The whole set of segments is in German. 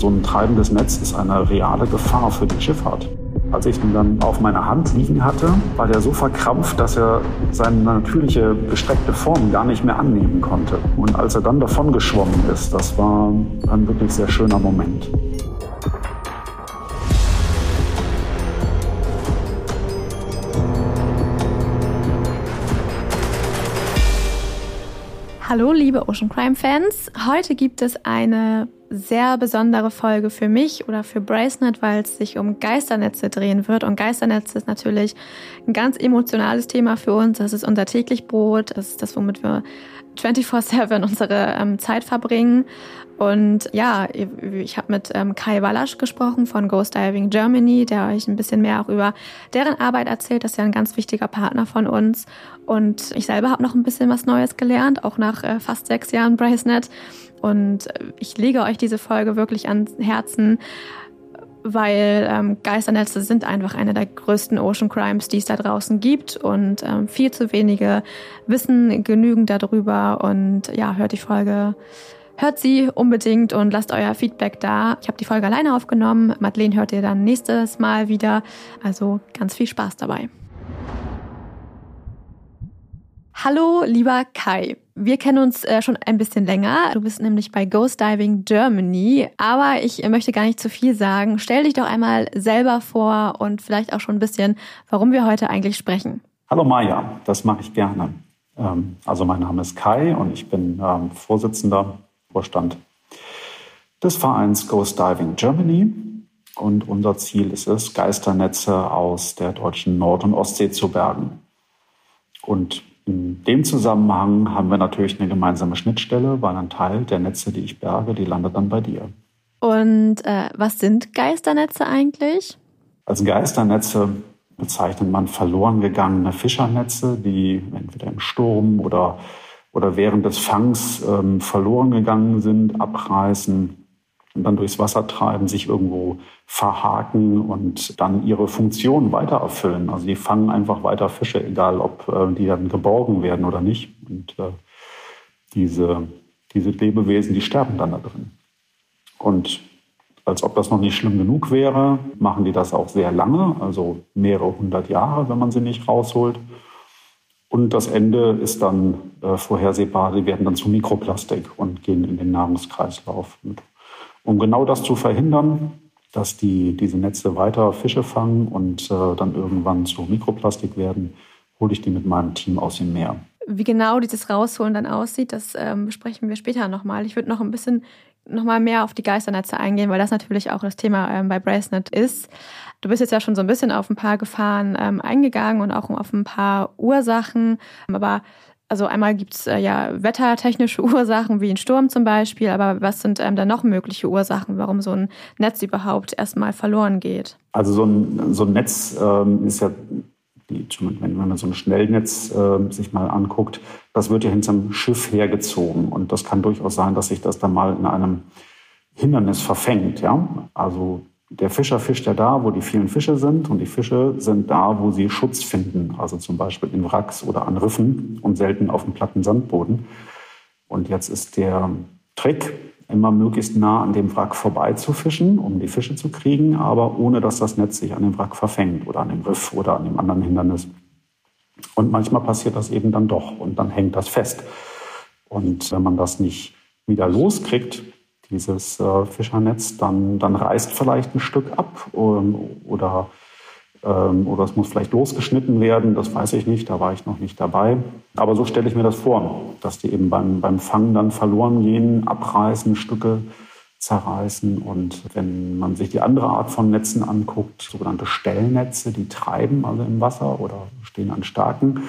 so ein treibendes Netz ist eine reale Gefahr für die Schifffahrt. Als ich ihn dann auf meiner Hand liegen hatte, war der so verkrampft, dass er seine natürliche gestreckte Form gar nicht mehr annehmen konnte. Und als er dann davon geschwommen ist, das war ein wirklich sehr schöner Moment. Hallo, liebe Ocean Crime Fans. Heute gibt es eine sehr besondere Folge für mich oder für Bracenet, weil es sich um Geisternetze drehen wird. Und Geisternetze ist natürlich ein ganz emotionales Thema für uns. Das ist unser täglich Brot. Das ist das, womit wir 24-7 unsere ähm, Zeit verbringen. Und ja, ich habe mit ähm, Kai Wallasch gesprochen von Ghost Diving Germany, der euch ein bisschen mehr auch über deren Arbeit erzählt. Das ist ja ein ganz wichtiger Partner von uns. Und ich selber habe noch ein bisschen was Neues gelernt, auch nach äh, fast sechs Jahren Bracenet. Und ich lege euch diese Folge wirklich ans Herzen, weil ähm, Geisternetze sind einfach eine der größten Ocean Crimes, die es da draußen gibt und ähm, viel zu wenige wissen genügend darüber und ja, hört die Folge, hört sie unbedingt und lasst euer Feedback da. Ich habe die Folge alleine aufgenommen, Madeleine hört ihr dann nächstes Mal wieder, also ganz viel Spaß dabei. Hallo, lieber Kai. Wir kennen uns äh, schon ein bisschen länger. Du bist nämlich bei Ghost Diving Germany. Aber ich äh, möchte gar nicht zu viel sagen. Stell dich doch einmal selber vor und vielleicht auch schon ein bisschen, warum wir heute eigentlich sprechen. Hallo Maja, das mache ich gerne. Ähm, also mein Name ist Kai und ich bin ähm, Vorsitzender, Vorstand des Vereins Ghost Diving Germany. Und unser Ziel ist es, Geisternetze aus der deutschen Nord- und Ostsee zu bergen. Und in dem Zusammenhang haben wir natürlich eine gemeinsame Schnittstelle, weil ein Teil der Netze, die ich berge, die landet dann bei dir. Und äh, was sind Geisternetze eigentlich? Als Geisternetze bezeichnet man verloren gegangene Fischernetze, die entweder im Sturm oder, oder während des Fangs ähm, verloren gegangen sind, abreißen und dann durchs Wasser treiben, sich irgendwo verhaken und dann ihre Funktion weiter erfüllen. Also die fangen einfach weiter Fische, egal ob äh, die dann geborgen werden oder nicht. Und äh, diese, diese Lebewesen, die sterben dann da drin. Und als ob das noch nicht schlimm genug wäre, machen die das auch sehr lange, also mehrere hundert Jahre, wenn man sie nicht rausholt. Und das Ende ist dann äh, vorhersehbar, sie werden dann zu Mikroplastik und gehen in den Nahrungskreislauf. Und um genau das zu verhindern, dass die, diese Netze weiter Fische fangen und äh, dann irgendwann zu Mikroplastik werden, hole ich die mit meinem Team aus dem Meer. Wie genau dieses Rausholen dann aussieht, das ähm, besprechen wir später nochmal. Ich würde noch ein bisschen noch mal mehr auf die Geisternetze eingehen, weil das natürlich auch das Thema ähm, bei Bracenet ist. Du bist jetzt ja schon so ein bisschen auf ein paar Gefahren ähm, eingegangen und auch auf ein paar Ursachen. Aber also einmal gibt es äh, ja wettertechnische Ursachen, wie ein Sturm zum Beispiel, aber was sind ähm, dann noch mögliche Ursachen, warum so ein Netz überhaupt erstmal verloren geht? Also so ein, so ein Netz ähm, ist ja, wenn man so ein Schnellnetz äh, sich mal anguckt, das wird ja hinterm Schiff hergezogen und das kann durchaus sein, dass sich das dann mal in einem Hindernis verfängt. Ja? Also der Fischer fischt ja da, wo die vielen Fische sind und die Fische sind da, wo sie Schutz finden, also zum Beispiel in Wracks oder an Riffen und selten auf dem platten Sandboden. Und jetzt ist der Trick, immer möglichst nah an dem Wrack vorbei zu fischen, um die Fische zu kriegen, aber ohne dass das Netz sich an dem Wrack verfängt oder an dem Riff oder an dem anderen Hindernis. Und manchmal passiert das eben dann doch und dann hängt das fest. Und wenn man das nicht wieder loskriegt, dieses äh, Fischernetz, dann, dann reißt vielleicht ein Stück ab ähm, oder, ähm, oder es muss vielleicht losgeschnitten werden, das weiß ich nicht, da war ich noch nicht dabei. Aber so stelle ich mir das vor, dass die eben beim, beim Fangen dann verloren gehen, abreißen, Stücke zerreißen. Und wenn man sich die andere Art von Netzen anguckt, sogenannte Stellnetze, die treiben also im Wasser oder stehen an Starken.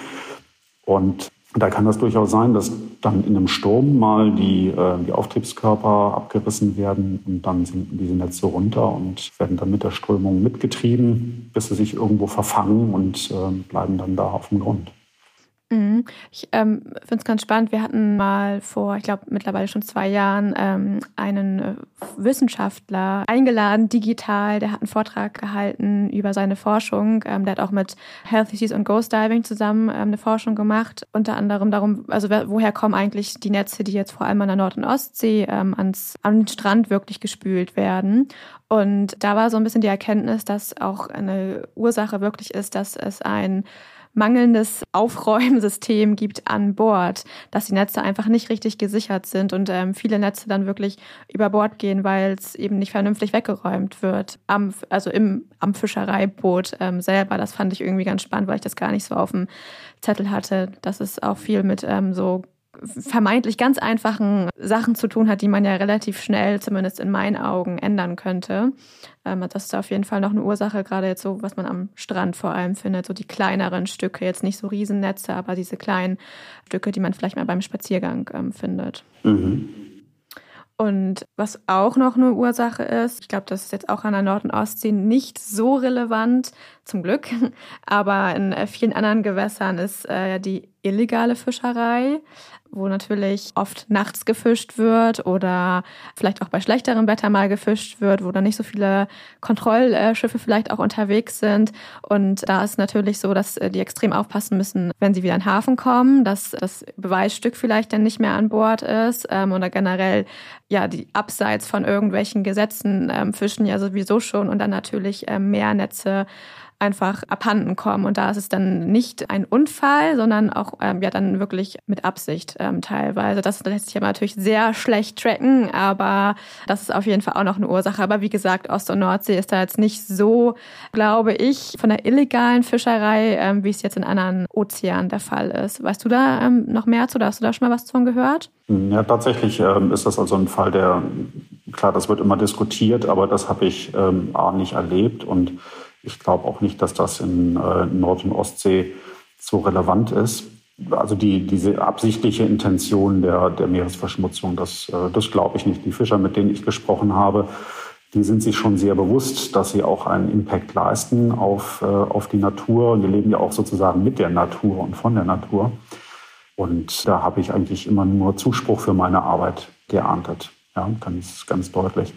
Und da kann das durchaus sein, dass dann in einem Sturm mal die, äh, die Auftriebskörper abgerissen werden und dann sinken diese Netze runter und werden dann mit der Strömung mitgetrieben, bis sie sich irgendwo verfangen und äh, bleiben dann da auf dem Grund. Mhm. Ich ähm, finde es ganz spannend. Wir hatten mal vor, ich glaube mittlerweile schon zwei Jahren, ähm, einen äh, Wissenschaftler eingeladen, digital. Der hat einen Vortrag gehalten über seine Forschung. Ähm, der hat auch mit Healthy Seas und Ghost Diving zusammen ähm, eine Forschung gemacht. Unter anderem darum, also woher kommen eigentlich die Netze, die jetzt vor allem an der Nord- und Ostsee ähm, ans, an Strand wirklich gespült werden. Und da war so ein bisschen die Erkenntnis, dass auch eine Ursache wirklich ist, dass es ein mangelndes Aufräumsystem gibt an Bord, dass die Netze einfach nicht richtig gesichert sind und ähm, viele Netze dann wirklich über Bord gehen, weil es eben nicht vernünftig weggeräumt wird. Am, also im, am Fischereiboot ähm, selber. Das fand ich irgendwie ganz spannend, weil ich das gar nicht so auf dem Zettel hatte, dass es auch viel mit ähm, so vermeintlich ganz einfachen Sachen zu tun hat, die man ja relativ schnell, zumindest in meinen Augen, ändern könnte. Ähm, das ist auf jeden Fall noch eine Ursache, gerade jetzt so, was man am Strand vor allem findet, so die kleineren Stücke, jetzt nicht so Riesennetze, aber diese kleinen Stücke, die man vielleicht mal beim Spaziergang ähm, findet. Mhm. Und was auch noch eine Ursache ist, ich glaube, das ist jetzt auch an der Nord- und Ostsee nicht so relevant, zum Glück, aber in äh, vielen anderen Gewässern ist äh, die illegale Fischerei wo natürlich oft nachts gefischt wird oder vielleicht auch bei schlechterem Wetter mal gefischt wird, wo dann nicht so viele Kontrollschiffe vielleicht auch unterwegs sind. Und da ist natürlich so, dass äh, die extrem aufpassen müssen, wenn sie wieder in den Hafen kommen, dass das Beweisstück vielleicht dann nicht mehr an Bord ist ähm, oder generell ja die abseits von irgendwelchen Gesetzen ähm, fischen ja sowieso schon und dann natürlich ähm, mehr Netze einfach abhanden kommen. Und da ist es dann nicht ein Unfall, sondern auch ähm, ja dann wirklich mit Absicht ähm, teilweise. Das lässt sich aber natürlich sehr schlecht tracken, aber das ist auf jeden Fall auch noch eine Ursache. Aber wie gesagt, Ost- und Nordsee ist da jetzt nicht so, glaube ich, von der illegalen Fischerei, ähm, wie es jetzt in anderen Ozeanen der Fall ist. Weißt du da ähm, noch mehr zu? Hast du da schon mal was von gehört? Ja, tatsächlich ähm, ist das also ein Fall, der, klar, das wird immer diskutiert, aber das habe ich ähm, A nicht erlebt und ich glaube auch nicht, dass das in äh, Nord- und Ostsee so relevant ist. Also die, diese absichtliche Intention der, der Meeresverschmutzung, das, äh, das glaube ich nicht. Die Fischer, mit denen ich gesprochen habe, die sind sich schon sehr bewusst, dass sie auch einen Impact leisten auf, äh, auf die Natur. Und die leben ja auch sozusagen mit der Natur und von der Natur. Und da habe ich eigentlich immer nur Zuspruch für meine Arbeit geerntet. Ja, ganz, ganz deutlich.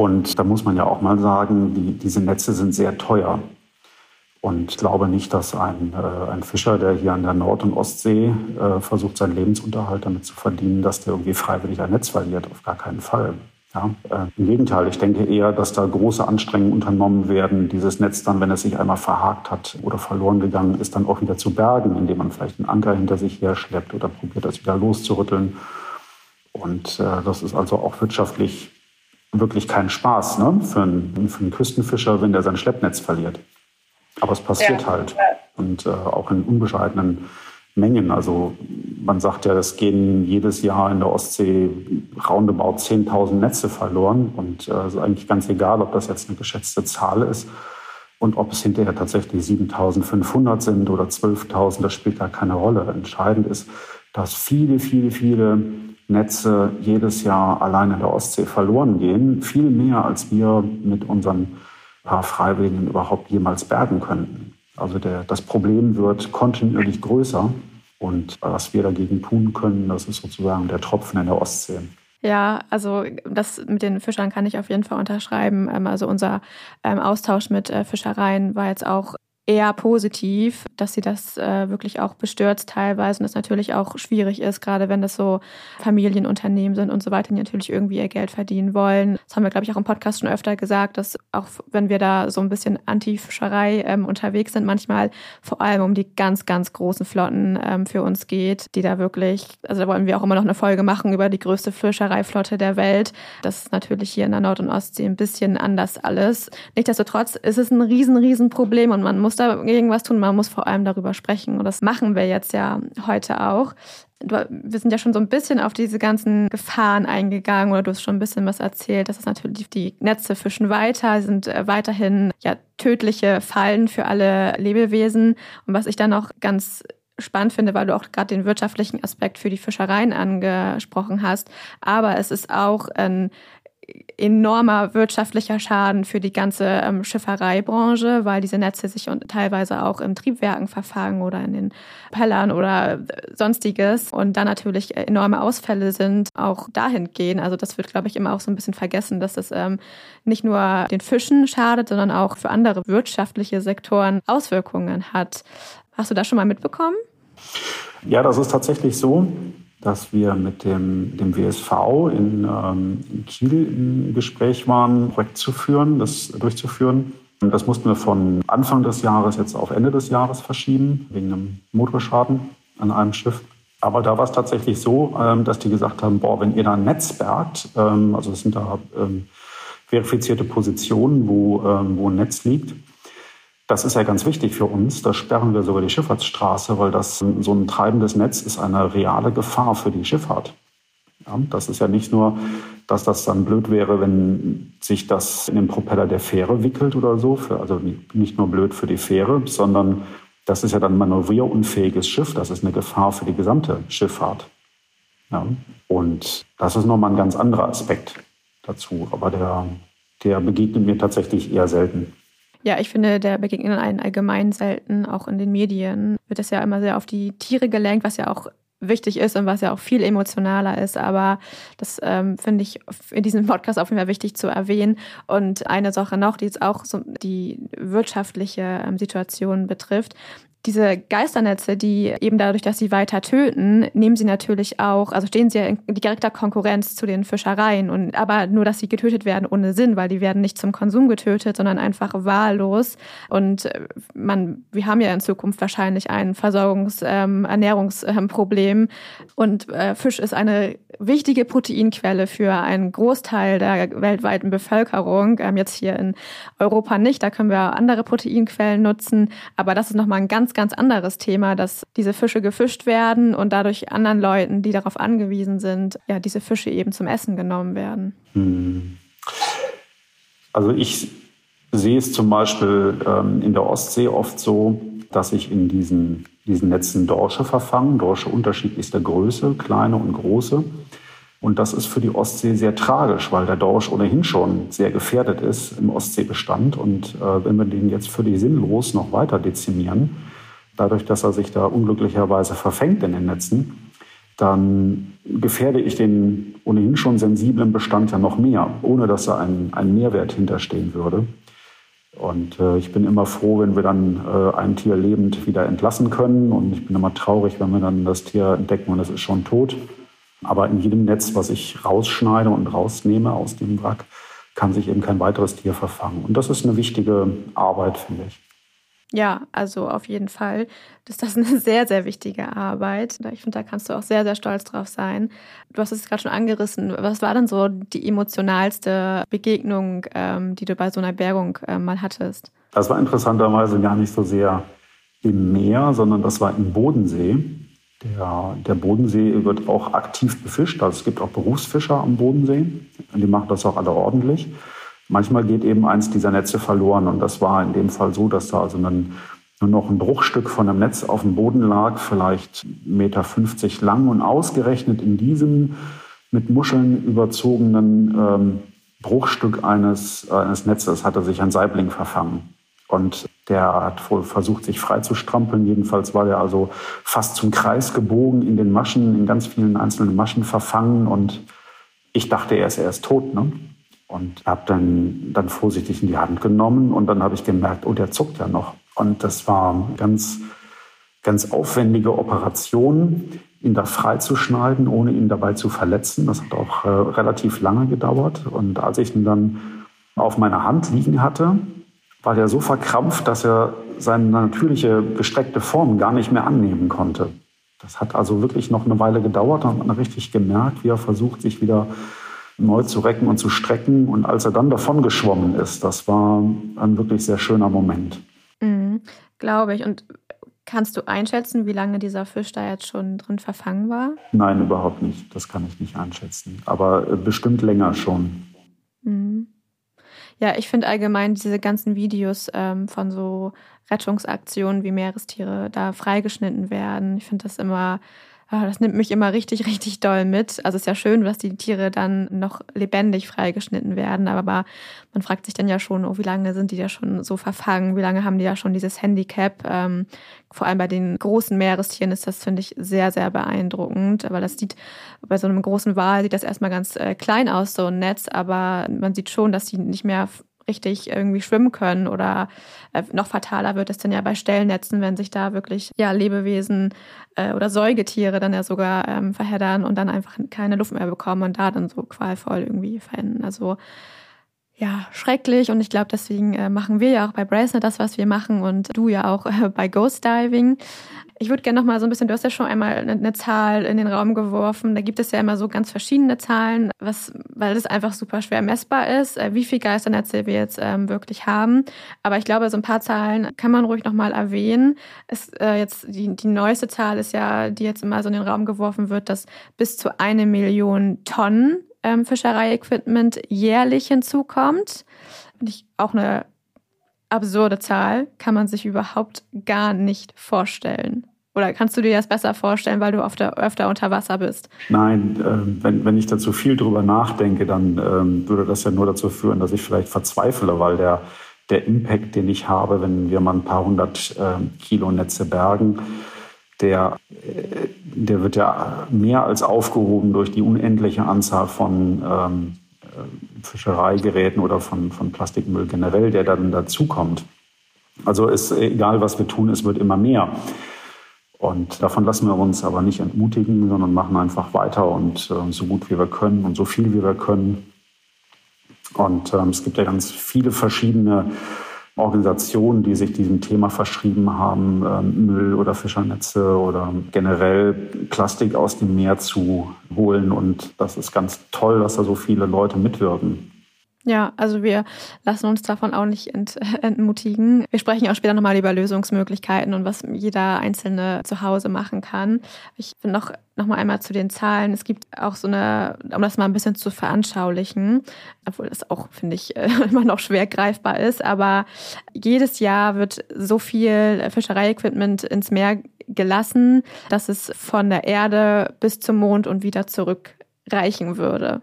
Und da muss man ja auch mal sagen, die, diese Netze sind sehr teuer. Und ich glaube nicht, dass ein, äh, ein Fischer, der hier an der Nord- und Ostsee äh, versucht, seinen Lebensunterhalt damit zu verdienen, dass der irgendwie freiwillig ein Netz verliert. Auf gar keinen Fall. Ja, äh, Im Gegenteil, ich denke eher, dass da große Anstrengungen unternommen werden, dieses Netz dann, wenn es sich einmal verhakt hat oder verloren gegangen ist, dann auch wieder zu bergen, indem man vielleicht einen Anker hinter sich her schleppt oder probiert, das wieder loszurütteln. Und äh, das ist also auch wirtschaftlich wirklich keinen Spaß ne? für, einen, für einen Küstenfischer, wenn der sein Schleppnetz verliert. Aber es passiert ja. halt. Und äh, auch in unbescheidenen Mengen. Also man sagt ja, es gehen jedes Jahr in der Ostsee roundabout 10.000 Netze verloren. Und es äh, ist eigentlich ganz egal, ob das jetzt eine geschätzte Zahl ist und ob es hinterher tatsächlich 7.500 sind oder 12.000, das spielt da keine Rolle. Entscheidend ist, dass viele, viele, viele Netze jedes Jahr allein in der Ostsee verloren gehen. Viel mehr, als wir mit unseren paar Freiwilligen überhaupt jemals bergen könnten. Also der, das Problem wird kontinuierlich größer. Und was wir dagegen tun können, das ist sozusagen der Tropfen in der Ostsee. Ja, also das mit den Fischern kann ich auf jeden Fall unterschreiben. Ähm, also unser ähm, Austausch mit äh, Fischereien war jetzt auch eher positiv, dass sie das äh, wirklich auch bestürzt teilweise und das natürlich auch schwierig ist, gerade wenn das so Familienunternehmen sind und so weiter, die natürlich irgendwie ihr Geld verdienen wollen. Das haben wir, glaube ich, auch im Podcast schon öfter gesagt, dass auch wenn wir da so ein bisschen Anti-Fischerei ähm, unterwegs sind, manchmal vor allem um die ganz, ganz großen Flotten ähm, für uns geht, die da wirklich, also da wollen wir auch immer noch eine Folge machen über die größte Fischereiflotte der Welt. Das ist natürlich hier in der Nord- und Ostsee ein bisschen anders alles. Nichtsdestotrotz ist es ein riesen, riesen Problem und man muss dagegen was tun. Man muss vor allem darüber sprechen. Und das machen wir jetzt ja heute auch. Wir sind ja schon so ein bisschen auf diese ganzen Gefahren eingegangen oder du hast schon ein bisschen was erzählt. Das ist natürlich, die Netze fischen weiter, sind äh, weiterhin ja tödliche Fallen für alle Lebewesen. Und was ich dann auch ganz spannend finde, weil du auch gerade den wirtschaftlichen Aspekt für die Fischereien angesprochen hast. Aber es ist auch ein enormer wirtschaftlicher Schaden für die ganze ähm, Schifferiebranche, weil diese Netze sich und teilweise auch in Triebwerken verfangen oder in den Pellern oder sonstiges und dann natürlich enorme Ausfälle sind, auch dahin gehen. Also das wird, glaube ich, immer auch so ein bisschen vergessen, dass es ähm, nicht nur den Fischen schadet, sondern auch für andere wirtschaftliche Sektoren Auswirkungen hat. Hast du das schon mal mitbekommen? Ja, das ist tatsächlich so dass wir mit dem, dem WSV in, ähm, in Kiel im Gespräch waren, ein Projekt zu führen, das durchzuführen. Und das mussten wir von Anfang des Jahres jetzt auf Ende des Jahres verschieben, wegen einem Motorschaden an einem Schiff. Aber da war es tatsächlich so, ähm, dass die gesagt haben, boah, wenn ihr da ein Netz bergt, ähm, also es sind da ähm, verifizierte Positionen, wo, ähm, wo ein Netz liegt, das ist ja ganz wichtig für uns. Da sperren wir sogar die Schifffahrtsstraße, weil das so ein treibendes Netz ist eine reale Gefahr für die Schifffahrt. Ja, das ist ja nicht nur, dass das dann blöd wäre, wenn sich das in den Propeller der Fähre wickelt oder so. Für, also nicht nur blöd für die Fähre, sondern das ist ja dann manövrierunfähiges Schiff. Das ist eine Gefahr für die gesamte Schifffahrt. Ja, und das ist nochmal ein ganz anderer Aspekt dazu. Aber der, der begegnet mir tatsächlich eher selten. Ja, ich finde, der begegnet einen allgemein selten, auch in den Medien. Wird das ja immer sehr auf die Tiere gelenkt, was ja auch wichtig ist und was ja auch viel emotionaler ist. Aber das ähm, finde ich in diesem Podcast auf jeden Fall wichtig zu erwähnen. Und eine Sache noch, die jetzt auch so die wirtschaftliche ähm, Situation betrifft diese Geisternetze, die eben dadurch, dass sie weiter töten, nehmen sie natürlich auch, also stehen sie ja in direkter Konkurrenz zu den Fischereien. Und aber nur, dass sie getötet werden ohne Sinn, weil die werden nicht zum Konsum getötet, sondern einfach wahllos. Und äh, man, wir haben ja in Zukunft wahrscheinlich ein Versorgungs-, ähm, Ernährungsproblem. Und äh, Fisch ist eine wichtige Proteinquelle für einen Großteil der weltweiten Bevölkerung. Ähm, jetzt hier in Europa nicht, da können wir andere Proteinquellen nutzen. Aber das ist nochmal ein ganz ganz, ganz anderes Thema, dass diese Fische gefischt werden und dadurch anderen Leuten, die darauf angewiesen sind, ja, diese Fische eben zum Essen genommen werden. Hm. Also ich sehe es zum Beispiel ähm, in der Ostsee oft so, dass sich in diesen, diesen Netzen Dorsche verfangen. Dorsche unterschiedlichster Größe, kleine und große. Und das ist für die Ostsee sehr tragisch, weil der Dorsch ohnehin schon sehr gefährdet ist im Ostseebestand. Und äh, wenn wir den jetzt völlig sinnlos noch weiter dezimieren, dadurch, dass er sich da unglücklicherweise verfängt in den Netzen, dann gefährde ich den ohnehin schon sensiblen Bestand ja noch mehr, ohne dass da ein, ein Mehrwert hinterstehen würde. Und äh, ich bin immer froh, wenn wir dann äh, ein Tier lebend wieder entlassen können. Und ich bin immer traurig, wenn wir dann das Tier entdecken und es ist schon tot. Aber in jedem Netz, was ich rausschneide und rausnehme aus dem Wrack, kann sich eben kein weiteres Tier verfangen. Und das ist eine wichtige Arbeit, finde ich. Ja, also auf jeden Fall ist das eine sehr, sehr wichtige Arbeit. Ich finde, da kannst du auch sehr, sehr stolz drauf sein. Du hast es gerade schon angerissen. Was war denn so die emotionalste Begegnung, ähm, die du bei so einer Bergung äh, mal hattest? Das war interessanterweise gar nicht so sehr im Meer, sondern das war im Bodensee. Der, der Bodensee wird auch aktiv befischt. Also es gibt auch Berufsfischer am Bodensee. Die machen das auch alle ordentlich. Manchmal geht eben eins dieser Netze verloren und das war in dem Fall so, dass da also dann nur noch ein Bruchstück von einem Netz auf dem Boden lag, vielleicht 1,50 Meter lang und ausgerechnet in diesem mit Muscheln überzogenen ähm, Bruchstück eines, eines Netzes hatte sich ein Saibling verfangen. Und der hat wohl versucht, sich frei zu strampeln. Jedenfalls war der also fast zum Kreis gebogen in den Maschen, in ganz vielen einzelnen Maschen verfangen. Und ich dachte erst, er ist tot. Ne? Und habe dann, dann vorsichtig in die Hand genommen und dann habe ich gemerkt, oh, der zuckt ja noch. Und das war ganz, ganz aufwendige Operation, ihn da freizuschneiden, ohne ihn dabei zu verletzen. Das hat auch äh, relativ lange gedauert. Und als ich ihn dann auf meiner Hand liegen hatte, war der so verkrampft, dass er seine natürliche gestreckte Form gar nicht mehr annehmen konnte. Das hat also wirklich noch eine Weile gedauert. Dann hat man richtig gemerkt, wie er versucht, sich wieder neu zu recken und zu strecken. Und als er dann davon geschwommen ist, das war ein wirklich sehr schöner Moment. Mhm, Glaube ich. Und kannst du einschätzen, wie lange dieser Fisch da jetzt schon drin verfangen war? Nein, überhaupt nicht. Das kann ich nicht einschätzen. Aber äh, bestimmt länger schon. Mhm. Ja, ich finde allgemein diese ganzen Videos ähm, von so Rettungsaktionen, wie Meerestiere da freigeschnitten werden. Ich finde das immer das nimmt mich immer richtig, richtig doll mit. Also es ist ja schön, dass die Tiere dann noch lebendig freigeschnitten werden, aber man fragt sich dann ja schon, oh, wie lange sind die da schon so verfangen? Wie lange haben die da schon dieses Handicap? Ähm, vor allem bei den großen Meerestieren ist das, finde ich, sehr, sehr beeindruckend. Aber das sieht bei so einem großen Wal sieht das erstmal ganz äh, klein aus, so ein Netz, aber man sieht schon, dass die nicht mehr richtig irgendwie schwimmen können oder äh, noch fataler wird es dann ja bei Stellnetzen, wenn sich da wirklich ja Lebewesen äh, oder Säugetiere dann ja sogar ähm, verheddern und dann einfach keine Luft mehr bekommen und da dann so qualvoll irgendwie verenden. Also ja, schrecklich und ich glaube, deswegen äh, machen wir ja auch bei Bracelet das, was wir machen und du ja auch äh, bei Ghost Diving. Ich würde gerne noch mal so ein bisschen, du hast ja schon einmal eine, eine, Zahl in den Raum geworfen. Da gibt es ja immer so ganz verschiedene Zahlen, was, weil das einfach super schwer messbar ist, äh, wie viel Geisternetze wir jetzt ähm, wirklich haben. Aber ich glaube, so ein paar Zahlen kann man ruhig noch mal erwähnen. Es, äh, jetzt die, die neueste Zahl ist ja, die jetzt immer so in den Raum geworfen wird, dass bis zu eine Million Tonnen ähm, Fischereiequipment jährlich hinzukommt. Und ich, auch eine absurde Zahl, kann man sich überhaupt gar nicht vorstellen. Oder kannst du dir das besser vorstellen, weil du öfter, öfter unter Wasser bist? Nein, äh, wenn, wenn ich dazu viel drüber nachdenke, dann ähm, würde das ja nur dazu führen, dass ich vielleicht verzweifle, weil der, der Impact, den ich habe, wenn wir mal ein paar hundert äh, Kilo Netze bergen, der, äh, der wird ja mehr als aufgehoben durch die unendliche Anzahl von ähm, äh, Fischereigeräten oder von, von Plastikmüll generell, der dann dazukommt. Also ist egal, was wir tun, es wird immer mehr. Und davon lassen wir uns aber nicht entmutigen, sondern machen einfach weiter und äh, so gut wie wir können und so viel wie wir können. Und ähm, es gibt ja ganz viele verschiedene Organisationen, die sich diesem Thema verschrieben haben, ähm, Müll oder Fischernetze oder generell Plastik aus dem Meer zu holen. Und das ist ganz toll, dass da so viele Leute mitwirken. Ja, also wir lassen uns davon auch nicht ent, entmutigen. Wir sprechen auch später nochmal über Lösungsmöglichkeiten und was jeder Einzelne zu Hause machen kann. Ich bin noch, noch mal einmal zu den Zahlen. Es gibt auch so eine, um das mal ein bisschen zu veranschaulichen, obwohl das auch, finde ich, immer noch schwer greifbar ist, aber jedes Jahr wird so viel Fischereiequipment ins Meer gelassen, dass es von der Erde bis zum Mond und wieder zurück reichen würde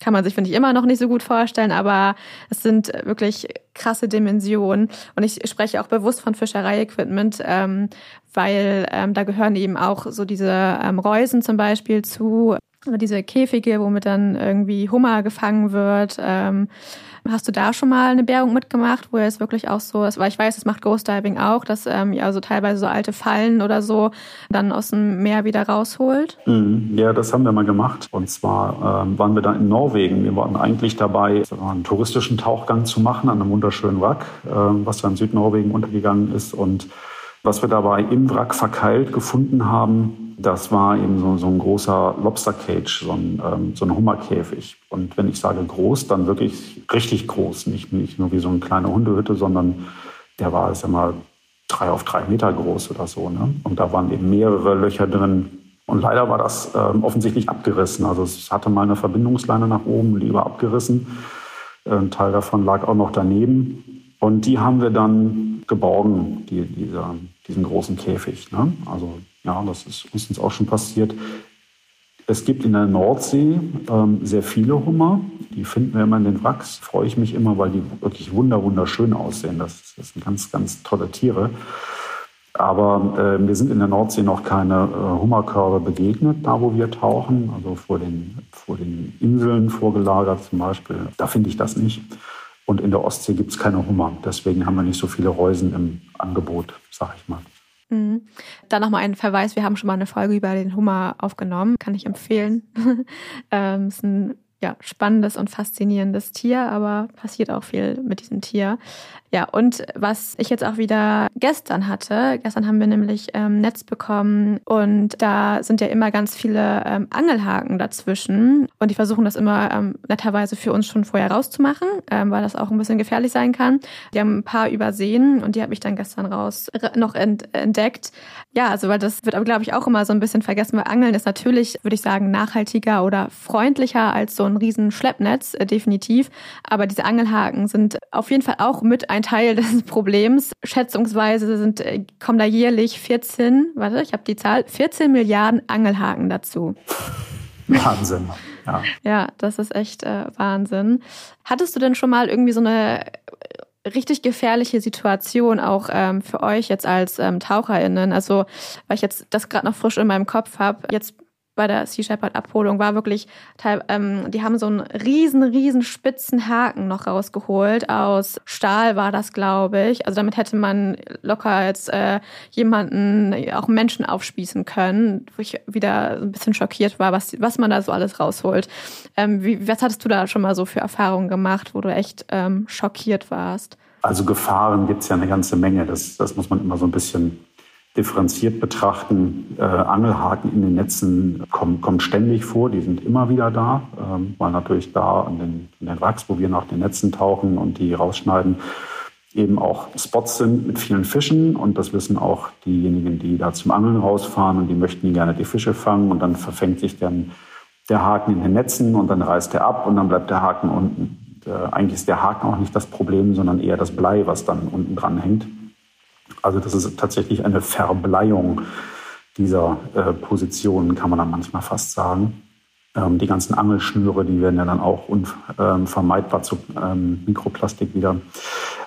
kann man sich, finde ich, immer noch nicht so gut vorstellen, aber es sind wirklich krasse Dimensionen. Und ich spreche auch bewusst von Fischereiequipment, ähm, weil ähm, da gehören eben auch so diese ähm, Reusen zum Beispiel zu, diese Käfige, womit dann irgendwie Hummer gefangen wird. Ähm, Hast du da schon mal eine Bergung mitgemacht, wo es wirklich auch so? Weil ich weiß, das macht Ghost Diving auch, dass ähm, ja so teilweise so alte Fallen oder so dann aus dem Meer wieder rausholt. Mhm. Ja, das haben wir mal gemacht. Und zwar ähm, waren wir da in Norwegen. Wir waren eigentlich dabei, einen touristischen Tauchgang zu machen an einem wunderschönen Wrack, äh, was da in Südnorwegen untergegangen ist. Und was wir dabei im Wrack verkeilt gefunden haben, das war eben so, so ein großer Lobster Cage, so ein, ähm, so ein Hummerkäfig. Und wenn ich sage groß, dann wirklich richtig groß. Nicht, nicht nur wie so eine kleine Hundehütte, sondern der war, ich sag mal, drei auf drei Meter groß oder so. Ne? Und da waren eben mehrere Löcher drin. Und leider war das ähm, offensichtlich abgerissen. Also es hatte mal eine Verbindungsleine nach oben, die war abgerissen. Ein Teil davon lag auch noch daneben. Und die haben wir dann geborgen, die, dieser, diesen großen Käfig. Ne? Also ja, das ist uns auch schon passiert. Es gibt in der Nordsee ähm, sehr viele Hummer. Die finden wir immer in den Wracks. Freue ich mich immer, weil die wirklich wunder wunderschön aussehen. Das, das sind ganz, ganz tolle Tiere. Aber äh, wir sind in der Nordsee noch keine äh, Hummerkörbe begegnet, da wo wir tauchen, also vor den, vor den Inseln vorgelagert zum Beispiel. Da finde ich das nicht. Und in der Ostsee gibt es keine Hummer. Deswegen haben wir nicht so viele Reusen im Angebot, sag ich mal. Mhm. Dann nochmal ein Verweis. Wir haben schon mal eine Folge über den Hummer aufgenommen. Kann ich empfehlen. ähm, ist ein ja, spannendes und faszinierendes Tier, aber passiert auch viel mit diesem Tier. Ja, und was ich jetzt auch wieder gestern hatte, gestern haben wir nämlich ähm, Netz bekommen und da sind ja immer ganz viele ähm, Angelhaken dazwischen und die versuchen das immer ähm, netterweise für uns schon vorher rauszumachen, ähm, weil das auch ein bisschen gefährlich sein kann. Die haben ein paar übersehen und die habe ich dann gestern raus noch ent entdeckt. Ja, also weil das wird aber, glaube ich, auch immer so ein bisschen vergessen, weil Angeln ist natürlich, würde ich sagen, nachhaltiger oder freundlicher als so ein ein riesen Schleppnetz, äh, definitiv. Aber diese Angelhaken sind auf jeden Fall auch mit ein Teil des Problems. Schätzungsweise sind, äh, kommen da jährlich 14, warte, ich habe die Zahl, 14 Milliarden Angelhaken dazu. Wahnsinn. Ja. ja, das ist echt äh, Wahnsinn. Hattest du denn schon mal irgendwie so eine richtig gefährliche Situation auch ähm, für euch jetzt als ähm, TaucherInnen. Also, weil ich jetzt das gerade noch frisch in meinem Kopf habe. Jetzt bei der Sea Shepherd Abholung war wirklich, ähm, die haben so einen riesen, riesen spitzen Haken noch rausgeholt. Aus Stahl war das, glaube ich. Also damit hätte man locker jetzt äh, jemanden, auch Menschen aufspießen können, wo ich wieder ein bisschen schockiert war, was, was man da so alles rausholt. Ähm, wie, was hattest du da schon mal so für Erfahrungen gemacht, wo du echt ähm, schockiert warst? Also Gefahren gibt es ja eine ganze Menge. Das, das muss man immer so ein bisschen differenziert betrachten. Äh, Angelhaken in den Netzen kommen, kommen ständig vor, die sind immer wieder da, ähm, weil natürlich da an den, an den Wachs, wo wir nach den Netzen tauchen und die rausschneiden, eben auch Spots sind mit vielen Fischen und das wissen auch diejenigen, die da zum Angeln rausfahren und die möchten gerne die Fische fangen und dann verfängt sich dann der Haken in den Netzen und dann reißt er ab und dann bleibt der Haken unten. Und, äh, eigentlich ist der Haken auch nicht das Problem, sondern eher das Blei, was dann unten dran hängt. Also das ist tatsächlich eine Verbleiung dieser äh, Positionen, kann man dann manchmal fast sagen. Ähm, die ganzen Angelschnüre, die werden ja dann auch unvermeidbar ähm, zu ähm, Mikroplastik wieder.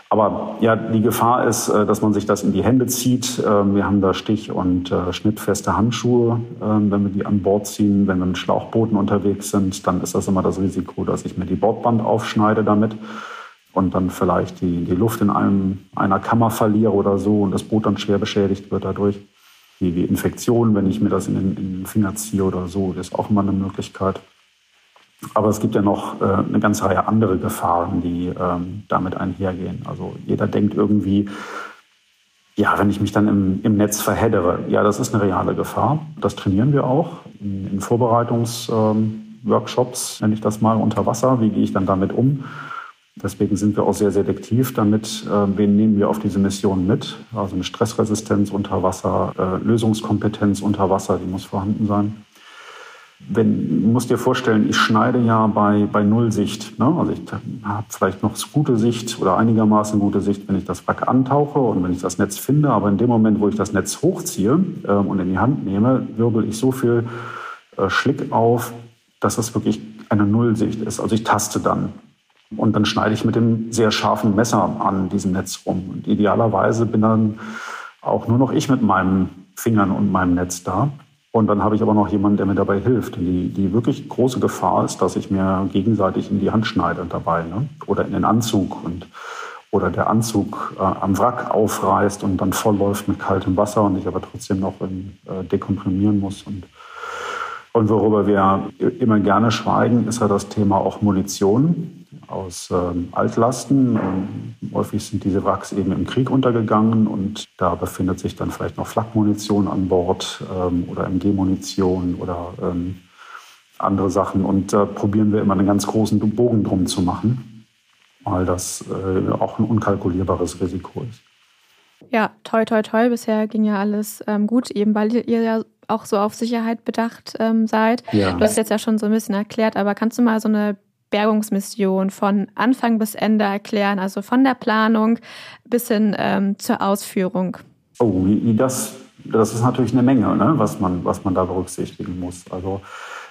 Aber ja, die Gefahr ist, äh, dass man sich das in die Hände zieht. Ähm, wir haben da Stich- und äh, schnittfeste Handschuhe, ähm, wenn wir die an Bord ziehen. Wenn wir mit Schlauchbooten unterwegs sind, dann ist das immer das Risiko, dass ich mir die Bordband aufschneide damit und dann vielleicht die, die Luft in einem, einer Kammer verliere oder so und das Boot dann schwer beschädigt wird dadurch. Die, die Infektion, wenn ich mir das in den, in den Finger ziehe oder so, das ist auch immer eine Möglichkeit. Aber es gibt ja noch äh, eine ganze Reihe andere Gefahren, die ähm, damit einhergehen. Also jeder denkt irgendwie, ja, wenn ich mich dann im, im Netz verheddere, ja, das ist eine reale Gefahr. Das trainieren wir auch in, in Vorbereitungsworkshops, ähm, nenne ich das mal, unter Wasser. Wie gehe ich dann damit um? Deswegen sind wir auch sehr selektiv damit. Äh, wen nehmen wir auf diese Mission mit? Also eine Stressresistenz unter Wasser, äh, Lösungskompetenz unter Wasser, die muss vorhanden sein. Wenn, du musst dir vorstellen, ich schneide ja bei, bei Nullsicht. Ne? Also ich habe vielleicht noch gute Sicht oder einigermaßen gute Sicht, wenn ich das Wrack antauche und wenn ich das Netz finde. Aber in dem Moment, wo ich das Netz hochziehe äh, und in die Hand nehme, wirbel ich so viel äh, Schlick auf, dass das wirklich eine Nullsicht ist. Also ich taste dann. Und dann schneide ich mit dem sehr scharfen Messer an diesem Netz rum. Und idealerweise bin dann auch nur noch ich mit meinen Fingern und meinem Netz da. Und dann habe ich aber noch jemanden, der mir dabei hilft. Die, die wirklich große Gefahr ist, dass ich mir gegenseitig in die Hand schneide dabei ne? oder in den Anzug und oder der Anzug äh, am Wrack aufreißt und dann vollläuft mit kaltem Wasser und ich aber trotzdem noch in, äh, dekomprimieren muss. Und, und worüber wir immer gerne schweigen, ist ja das Thema auch Munition aus ähm, Altlasten. Ähm, häufig sind diese Wracks eben im Krieg untergegangen und da befindet sich dann vielleicht noch Flakmunition an Bord ähm, oder MG-Munition oder ähm, andere Sachen. Und da probieren wir immer einen ganz großen Bogen drum zu machen, weil das äh, auch ein unkalkulierbares Risiko ist. Ja, toi, toi, toi. Bisher ging ja alles ähm, gut, eben weil ihr ja auch so auf Sicherheit bedacht ähm, seid. Ja. Du hast jetzt ja schon so ein bisschen erklärt, aber kannst du mal so eine Bergungsmission von Anfang bis Ende erklären, also von der Planung bis hin ähm, zur Ausführung? Oh, das, das ist natürlich eine Menge, ne, was, man, was man da berücksichtigen muss. Also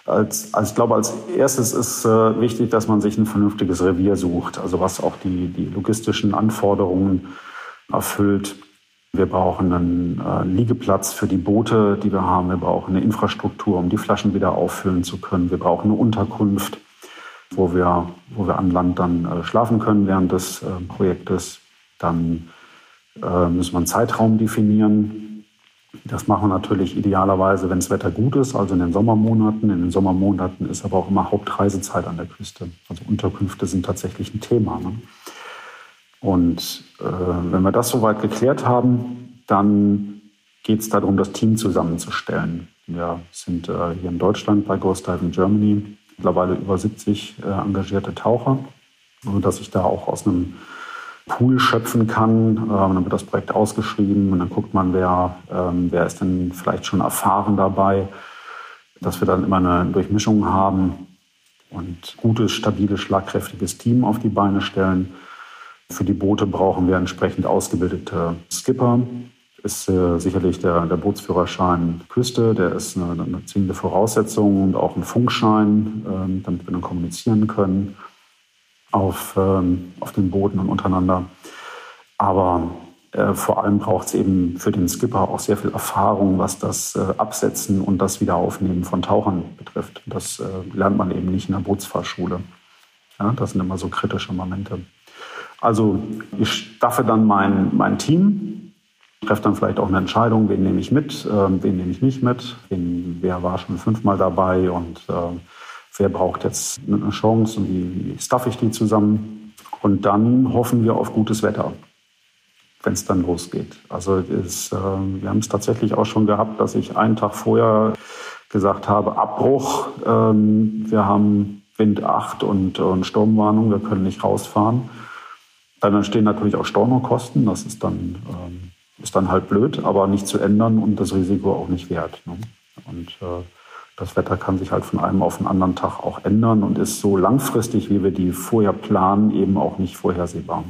als, als, ich glaube, als erstes ist äh, wichtig, dass man sich ein vernünftiges Revier sucht, also was auch die, die logistischen Anforderungen erfüllt. Wir brauchen einen äh, Liegeplatz für die Boote, die wir haben. Wir brauchen eine Infrastruktur, um die Flaschen wieder auffüllen zu können. Wir brauchen eine Unterkunft wo wir, wo wir an Land dann äh, schlafen können während des äh, Projektes. Dann äh, müssen wir einen Zeitraum definieren. Das machen wir natürlich idealerweise, wenn das Wetter gut ist, also in den Sommermonaten. In den Sommermonaten ist aber auch immer Hauptreisezeit an der Küste. Also Unterkünfte sind tatsächlich ein Thema. Ne? Und äh, wenn wir das soweit geklärt haben, dann geht es darum, das Team zusammenzustellen. Wir sind äh, hier in Deutschland bei Ghost Diving Germany mittlerweile über 70 äh, engagierte Taucher, sodass ich da auch aus einem Pool schöpfen kann. Ähm, dann wird das Projekt ausgeschrieben und dann guckt man, wer, ähm, wer ist denn vielleicht schon erfahren dabei, dass wir dann immer eine Durchmischung haben. und gutes, stabiles, schlagkräftiges Team auf die Beine stellen. Für die Boote brauchen wir entsprechend ausgebildete Skipper. Ist äh, sicherlich der, der Bootsführerschein Küste, der ist eine, eine zwingende Voraussetzung und auch ein Funkschein, äh, damit wir dann kommunizieren können auf, ähm, auf den Booten und untereinander. Aber äh, vor allem braucht es eben für den Skipper auch sehr viel Erfahrung, was das äh, Absetzen und das Wiederaufnehmen von Tauchern betrifft. Das äh, lernt man eben nicht in der Bootsfahrschule. Ja, das sind immer so kritische Momente. Also ich staffe dann mein, mein Team, treffe dann vielleicht auch eine Entscheidung, wen nehme ich mit, äh, wen nehme ich nicht mit, wen, wer war schon fünfmal dabei und äh, wer braucht jetzt eine Chance und wie, wie staffe ich die zusammen. Und dann hoffen wir auf gutes Wetter wenn es dann losgeht. Also ist, äh, wir haben es tatsächlich auch schon gehabt, dass ich einen Tag vorher gesagt habe, Abbruch, ähm, wir haben Wind 8 und, und Sturmwarnung, wir können nicht rausfahren. Dann entstehen natürlich auch Stornokosten, das ist dann, ähm, ist dann halt blöd, aber nicht zu ändern und das Risiko auch nicht wert. Ne? Und äh, das Wetter kann sich halt von einem auf den anderen Tag auch ändern und ist so langfristig, wie wir die vorher planen, eben auch nicht vorhersehbar.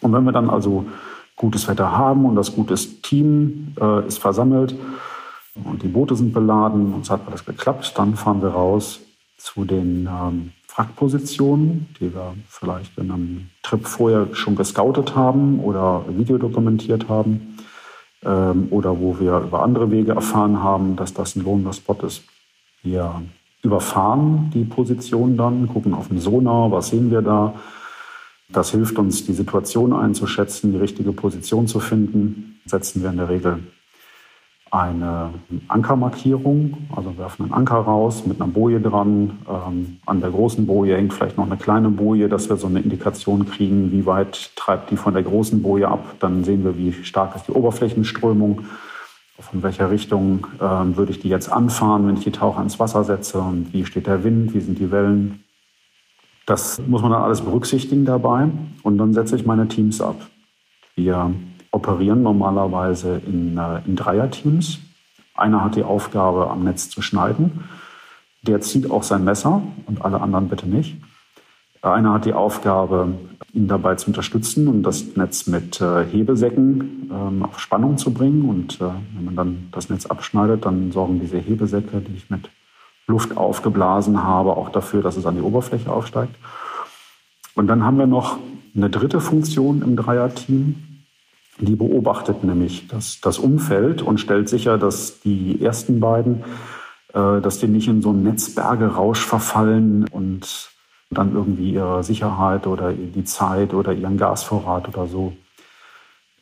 Und wenn wir dann also gutes Wetter haben und das gutes Team äh, ist versammelt und die Boote sind beladen und es hat alles geklappt, dann fahren wir raus zu den ähm, Wrackpositionen, die wir vielleicht in einem Trip vorher schon gescoutet haben oder videodokumentiert haben ähm, oder wo wir über andere Wege erfahren haben, dass das ein lohnender Spot ist. Wir überfahren die Position dann, gucken auf den Sonar, was sehen wir da, das hilft uns, die Situation einzuschätzen, die richtige Position zu finden. Setzen wir in der Regel eine Ankermarkierung, also werfen einen Anker raus mit einer Boje dran. Ähm, an der großen Boje hängt vielleicht noch eine kleine Boje, dass wir so eine Indikation kriegen, wie weit treibt die von der großen Boje ab. Dann sehen wir, wie stark ist die Oberflächenströmung, von welcher Richtung ähm, würde ich die jetzt anfahren, wenn ich die Taucher ins Wasser setze und wie steht der Wind, wie sind die Wellen. Das muss man dann alles berücksichtigen dabei. Und dann setze ich meine Teams ab. Wir operieren normalerweise in, äh, in Dreierteams. Einer hat die Aufgabe, am Netz zu schneiden. Der zieht auch sein Messer und alle anderen bitte nicht. Einer hat die Aufgabe, ihn dabei zu unterstützen und das Netz mit äh, Hebesäcken ähm, auf Spannung zu bringen. Und äh, wenn man dann das Netz abschneidet, dann sorgen diese Hebesäcke, die ich mit Luft aufgeblasen habe, auch dafür, dass es an die Oberfläche aufsteigt. Und dann haben wir noch eine dritte Funktion im Dreierteam. Die beobachtet nämlich das, das Umfeld und stellt sicher, dass die ersten beiden, äh, dass die nicht in so einen Netzbergerausch verfallen und dann irgendwie ihre Sicherheit oder die Zeit oder ihren Gasvorrat oder so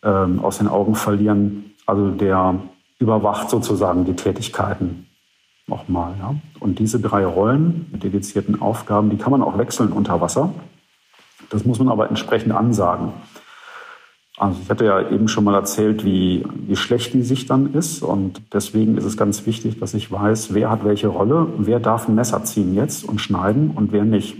ähm, aus den Augen verlieren. Also der überwacht sozusagen die Tätigkeiten nochmal. Ja? Und diese drei Rollen mit dedizierten Aufgaben, die kann man auch wechseln unter Wasser. Das muss man aber entsprechend ansagen. Also ich hatte ja eben schon mal erzählt, wie, wie schlecht die Sicht dann ist. Und deswegen ist es ganz wichtig, dass ich weiß, wer hat welche Rolle, wer darf ein Messer ziehen jetzt und schneiden und wer nicht.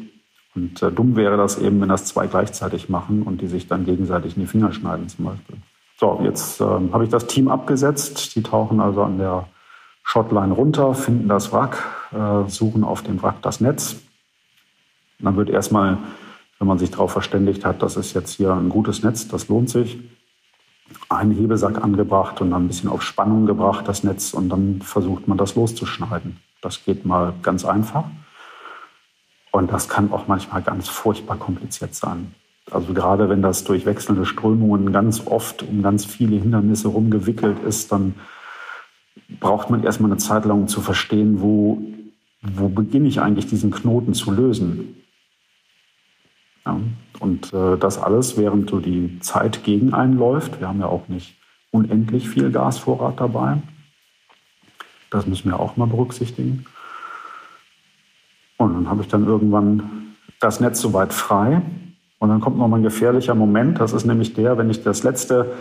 Und äh, dumm wäre das eben, wenn das zwei gleichzeitig machen und die sich dann gegenseitig in die Finger schneiden zum Beispiel. So, jetzt äh, habe ich das Team abgesetzt. Die tauchen also an der Shotline runter, finden das Wrack, äh, suchen auf dem Wrack das Netz. dann wird erstmal, wenn man sich darauf verständigt hat, das ist jetzt hier ein gutes Netz, das lohnt sich, ein Hebesack angebracht und dann ein bisschen auf Spannung gebracht, das Netz, und dann versucht man das loszuschneiden. Das geht mal ganz einfach. Und das kann auch manchmal ganz furchtbar kompliziert sein. Also gerade wenn das durch wechselnde Strömungen ganz oft um ganz viele Hindernisse rumgewickelt ist, dann braucht man erstmal eine Zeit lang, um zu verstehen, wo, wo beginne ich eigentlich diesen Knoten zu lösen. Ja, und äh, das alles, während so die Zeit gegen einen läuft. Wir haben ja auch nicht unendlich viel Gasvorrat dabei. Das müssen wir auch mal berücksichtigen. Und dann habe ich dann irgendwann das Netz soweit frei. Und dann kommt noch mal ein gefährlicher Moment. Das ist nämlich der, wenn ich das letzte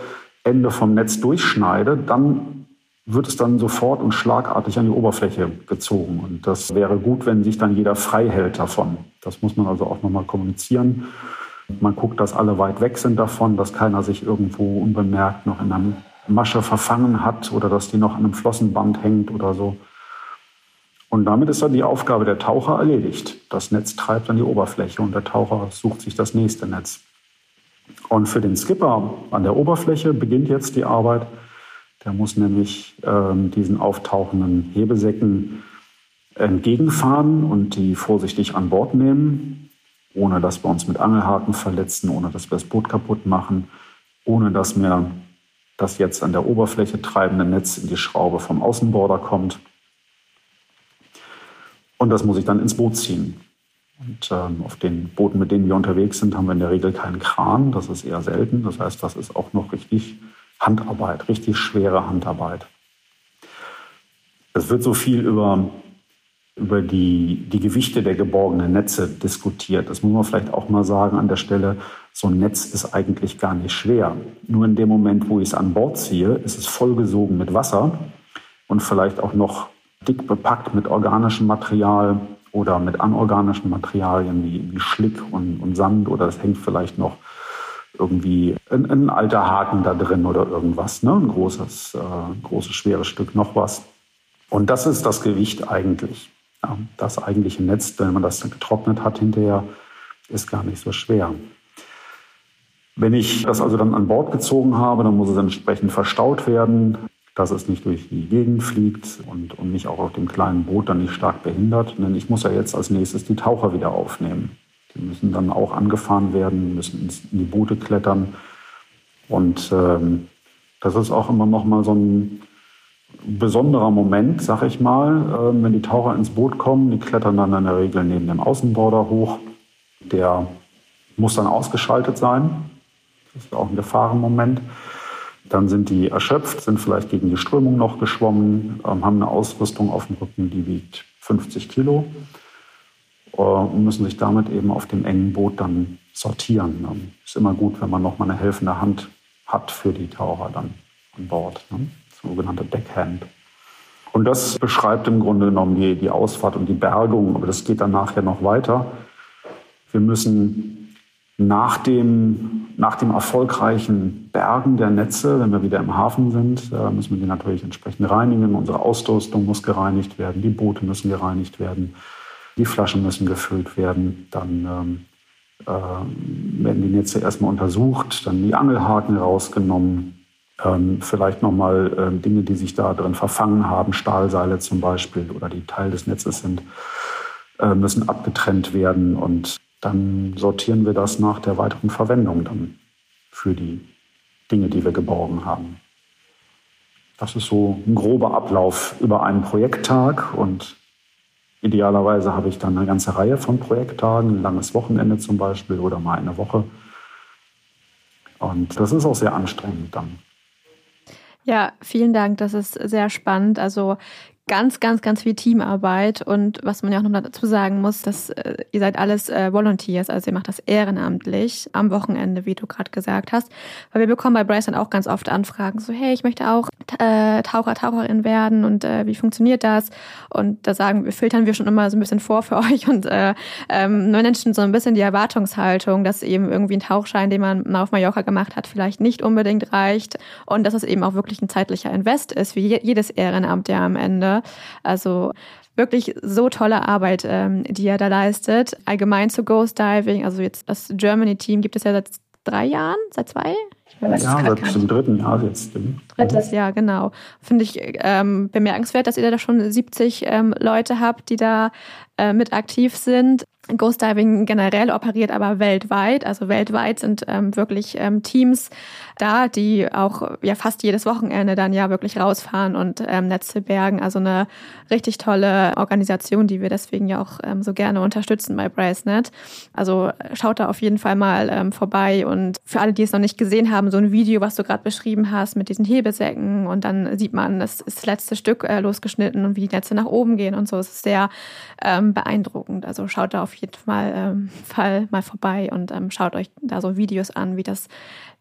Ende vom Netz durchschneide, dann wird es dann sofort und schlagartig an die Oberfläche gezogen. Und das wäre gut, wenn sich dann jeder frei hält davon. Das muss man also auch nochmal kommunizieren. Man guckt, dass alle weit weg sind davon, dass keiner sich irgendwo unbemerkt noch in einer Masche verfangen hat oder dass die noch an einem Flossenband hängt oder so. Und damit ist dann die Aufgabe der Taucher erledigt. Das Netz treibt an die Oberfläche und der Taucher sucht sich das nächste Netz. Und für den Skipper an der Oberfläche beginnt jetzt die Arbeit. Der muss nämlich ähm, diesen auftauchenden Hebesäcken entgegenfahren und die vorsichtig an Bord nehmen, ohne dass wir uns mit Angelhaken verletzen, ohne dass wir das Boot kaputt machen, ohne dass mir das jetzt an der Oberfläche treibende Netz in die Schraube vom Außenborder kommt. Und das muss ich dann ins Boot ziehen. Und ähm, auf den Booten, mit denen wir unterwegs sind, haben wir in der Regel keinen Kran. Das ist eher selten. Das heißt, das ist auch noch richtig Handarbeit, richtig schwere Handarbeit. Es wird so viel über, über die, die Gewichte der geborgenen Netze diskutiert. Das muss man vielleicht auch mal sagen an der Stelle. So ein Netz ist eigentlich gar nicht schwer. Nur in dem Moment, wo ich es an Bord ziehe, ist es vollgesogen mit Wasser und vielleicht auch noch dick bepackt mit organischem Material oder mit anorganischen Materialien wie, wie Schlick und, und, Sand oder es hängt vielleicht noch irgendwie ein, ein, alter Haken da drin oder irgendwas, ne? ein großes, äh, großes, schweres Stück noch was. Und das ist das Gewicht eigentlich. Ja, das eigentliche Netz, wenn man das getrocknet hat hinterher, ist gar nicht so schwer. Wenn ich das also dann an Bord gezogen habe, dann muss es entsprechend verstaut werden dass es nicht durch die Gegend fliegt und, und mich auch auf dem kleinen Boot dann nicht stark behindert. Denn ich muss ja jetzt als nächstes die Taucher wieder aufnehmen. Die müssen dann auch angefahren werden, müssen in die Boote klettern. Und ähm, das ist auch immer noch mal so ein besonderer Moment, sag ich mal, äh, wenn die Taucher ins Boot kommen. Die klettern dann in der Regel neben dem Außenborder hoch. Der muss dann ausgeschaltet sein. Das ist auch ein Gefahrenmoment. Dann sind die erschöpft, sind vielleicht gegen die Strömung noch geschwommen, ähm, haben eine Ausrüstung auf dem Rücken, die wiegt 50 Kilo und müssen sich damit eben auf dem engen Boot dann sortieren. Ähm, ist immer gut, wenn man noch mal eine helfende Hand hat für die Taucher dann an Bord, ne? sogenannte Deckhand. Und das beschreibt im Grunde genommen die, die Ausfahrt und die Bergung, aber das geht dann nachher noch weiter. Wir müssen nach dem, nach dem erfolgreichen Bergen der Netze, wenn wir wieder im Hafen sind, äh, müssen wir die natürlich entsprechend reinigen. Unsere Ausrüstung muss gereinigt werden, die Boote müssen gereinigt werden, die Flaschen müssen gefüllt werden. Dann ähm, äh, werden die Netze erstmal untersucht, dann die Angelhaken rausgenommen, ähm, vielleicht nochmal äh, Dinge, die sich da drin verfangen haben, Stahlseile zum Beispiel oder die Teil des Netzes sind, äh, müssen abgetrennt werden und dann sortieren wir das nach der weiteren Verwendung dann für die Dinge, die wir geborgen haben. Das ist so ein grober Ablauf über einen Projekttag und idealerweise habe ich dann eine ganze Reihe von Projekttagen, ein langes Wochenende zum Beispiel oder mal eine Woche. Und das ist auch sehr anstrengend dann. Ja, vielen Dank. Das ist sehr spannend. Also ganz, ganz, ganz viel Teamarbeit und was man ja auch noch dazu sagen muss, dass äh, ihr seid alles äh, Volunteers, also ihr macht das ehrenamtlich am Wochenende, wie du gerade gesagt hast. Weil wir bekommen bei Bryce dann auch ganz oft Anfragen, so hey, ich möchte auch äh, Taucher, Taucherin werden und äh, wie funktioniert das? Und da sagen wir, filtern wir schon immer so ein bisschen vor für euch und äh, ähm, managen so ein bisschen die Erwartungshaltung, dass eben irgendwie ein Tauchschein, den man auf Mallorca gemacht hat, vielleicht nicht unbedingt reicht und dass es eben auch wirklich ein zeitlicher Invest ist, wie jedes Ehrenamt ja am Ende. Also wirklich so tolle Arbeit, ähm, die er da leistet. Allgemein zu Ghost Diving, also jetzt das Germany-Team gibt es ja seit drei Jahren, seit zwei? Ja, seit zum dritten Jahr jetzt. Drittes Jahr, genau. Finde ich ähm, bemerkenswert, dass ihr da schon 70 ähm, Leute habt, die da äh, mit aktiv sind. Ghost Diving generell operiert aber weltweit. Also weltweit sind ähm, wirklich ähm, Teams da, die auch ja fast jedes Wochenende dann ja wirklich rausfahren und ähm, Netze bergen. Also eine richtig tolle Organisation, die wir deswegen ja auch ähm, so gerne unterstützen bei Bracenet. Also schaut da auf jeden Fall mal ähm, vorbei und für alle, die es noch nicht gesehen haben, so ein Video, was du gerade beschrieben hast mit diesen Hebesäcken und dann sieht man, es ist das letzte Stück äh, losgeschnitten und wie die Netze nach oben gehen und so. Es ist sehr ähm, beeindruckend. Also schaut da auf auf jeden Fall, ähm, Fall mal vorbei und ähm, schaut euch da so Videos an, wie das,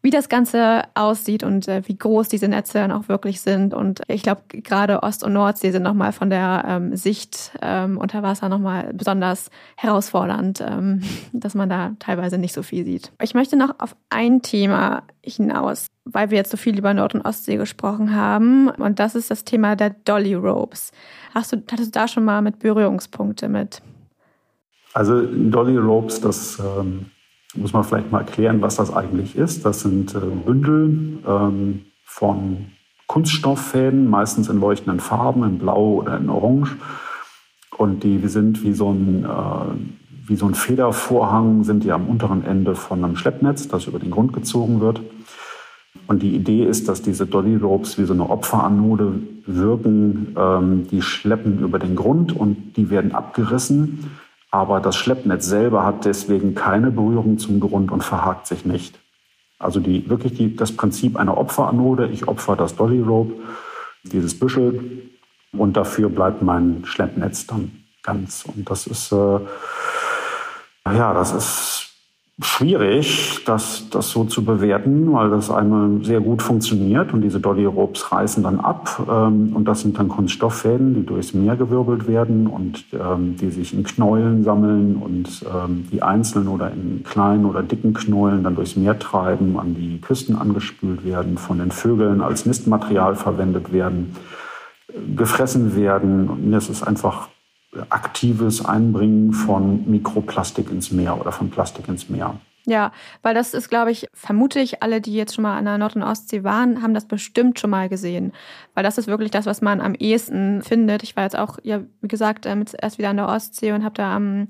wie das Ganze aussieht und äh, wie groß diese Netze dann auch wirklich sind. Und ich glaube, gerade Ost- und Nordsee sind nochmal von der ähm, Sicht ähm, unter Wasser nochmal besonders herausfordernd, ähm, dass man da teilweise nicht so viel sieht. Ich möchte noch auf ein Thema hinaus, weil wir jetzt so viel über Nord- und Ostsee gesprochen haben. Und das ist das Thema der Dolly Ropes. Hast du, hattest du da schon mal mit Berührungspunkte mit? Also Dolly Ropes, das ähm, muss man vielleicht mal erklären, was das eigentlich ist. Das sind äh, Bündel ähm, von Kunststofffäden, meistens in leuchtenden Farben, in Blau oder in Orange. Und die sind wie so ein, äh, wie so ein Federvorhang, sind die am unteren Ende von einem Schleppnetz, das über den Grund gezogen wird. Und die Idee ist, dass diese Dolly Ropes wie so eine Opferanode wirken. Ähm, die schleppen über den Grund und die werden abgerissen. Aber das Schleppnetz selber hat deswegen keine Berührung zum Grund und verhakt sich nicht. Also die, wirklich die, das Prinzip einer Opferanode. Ich opfer das Dolly Rope, dieses Büschel, und dafür bleibt mein Schleppnetz dann ganz. Und das ist, äh, ja, das ist schwierig, das, das so zu bewerten, weil das einmal sehr gut funktioniert und diese Dolly Ropes reißen dann ab ähm, und das sind dann Kunststofffäden, die durchs Meer gewirbelt werden und ähm, die sich in Knäulen sammeln und ähm, die einzeln oder in kleinen oder dicken Knäulen dann durchs Meer treiben, an die Küsten angespült werden, von den Vögeln als Nistmaterial verwendet werden, gefressen werden. Und es ist einfach aktives Einbringen von Mikroplastik ins Meer oder von Plastik ins Meer. Ja, weil das ist, glaube ich, vermute ich, alle, die jetzt schon mal an der Nord- und Ostsee waren, haben das bestimmt schon mal gesehen. Weil das ist wirklich das, was man am ehesten findet. Ich war jetzt auch, ja, wie gesagt, ähm, erst wieder an der Ostsee und habe da am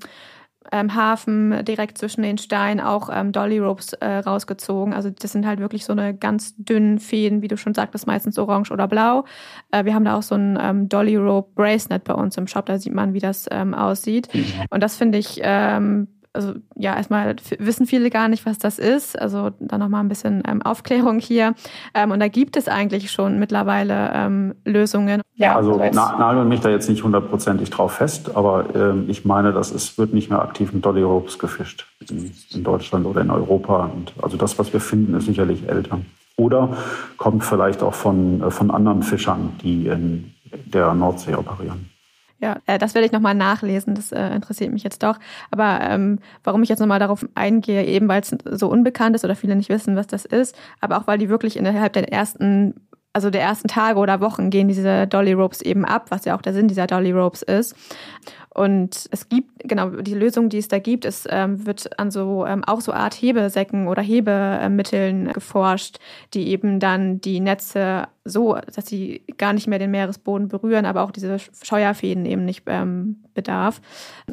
ähm, Hafen direkt zwischen den Steinen auch ähm, Dolly Ropes äh, rausgezogen. Also das sind halt wirklich so eine ganz dünnen Fäden, wie du schon sagtest, meistens orange oder blau. Äh, wir haben da auch so ein ähm, Dolly Rope Bracelet bei uns im Shop, da sieht man, wie das ähm, aussieht. Mhm. Und das finde ich ähm, also ja, erstmal wissen viele gar nicht, was das ist. Also dann nochmal ein bisschen ähm, Aufklärung hier. Ähm, und da gibt es eigentlich schon mittlerweile ähm, Lösungen. Ja, also na, nageln mich da jetzt nicht hundertprozentig drauf fest, aber ähm, ich meine, dass es wird nicht mehr aktiv mit Dolly Ropes gefischt in, in Deutschland oder in Europa. Und also das, was wir finden, ist sicherlich älter. Oder kommt vielleicht auch von, äh, von anderen Fischern, die in der Nordsee operieren. Ja, äh, das werde ich nochmal nachlesen, das äh, interessiert mich jetzt doch. Aber ähm, warum ich jetzt nochmal darauf eingehe, eben weil es so unbekannt ist oder viele nicht wissen, was das ist, aber auch weil die wirklich innerhalb der ersten also der ersten Tage oder Wochen gehen diese Dolly Ropes eben ab, was ja auch der Sinn dieser Dolly Ropes ist. Und es gibt, genau, die Lösung, die es da gibt, es ähm, wird an so ähm, auch so Art Hebesäcken oder Hebemitteln geforscht, die eben dann die Netze so, dass sie gar nicht mehr den Meeresboden berühren, aber auch diese Scheuerfäden eben nicht ähm, bedarf.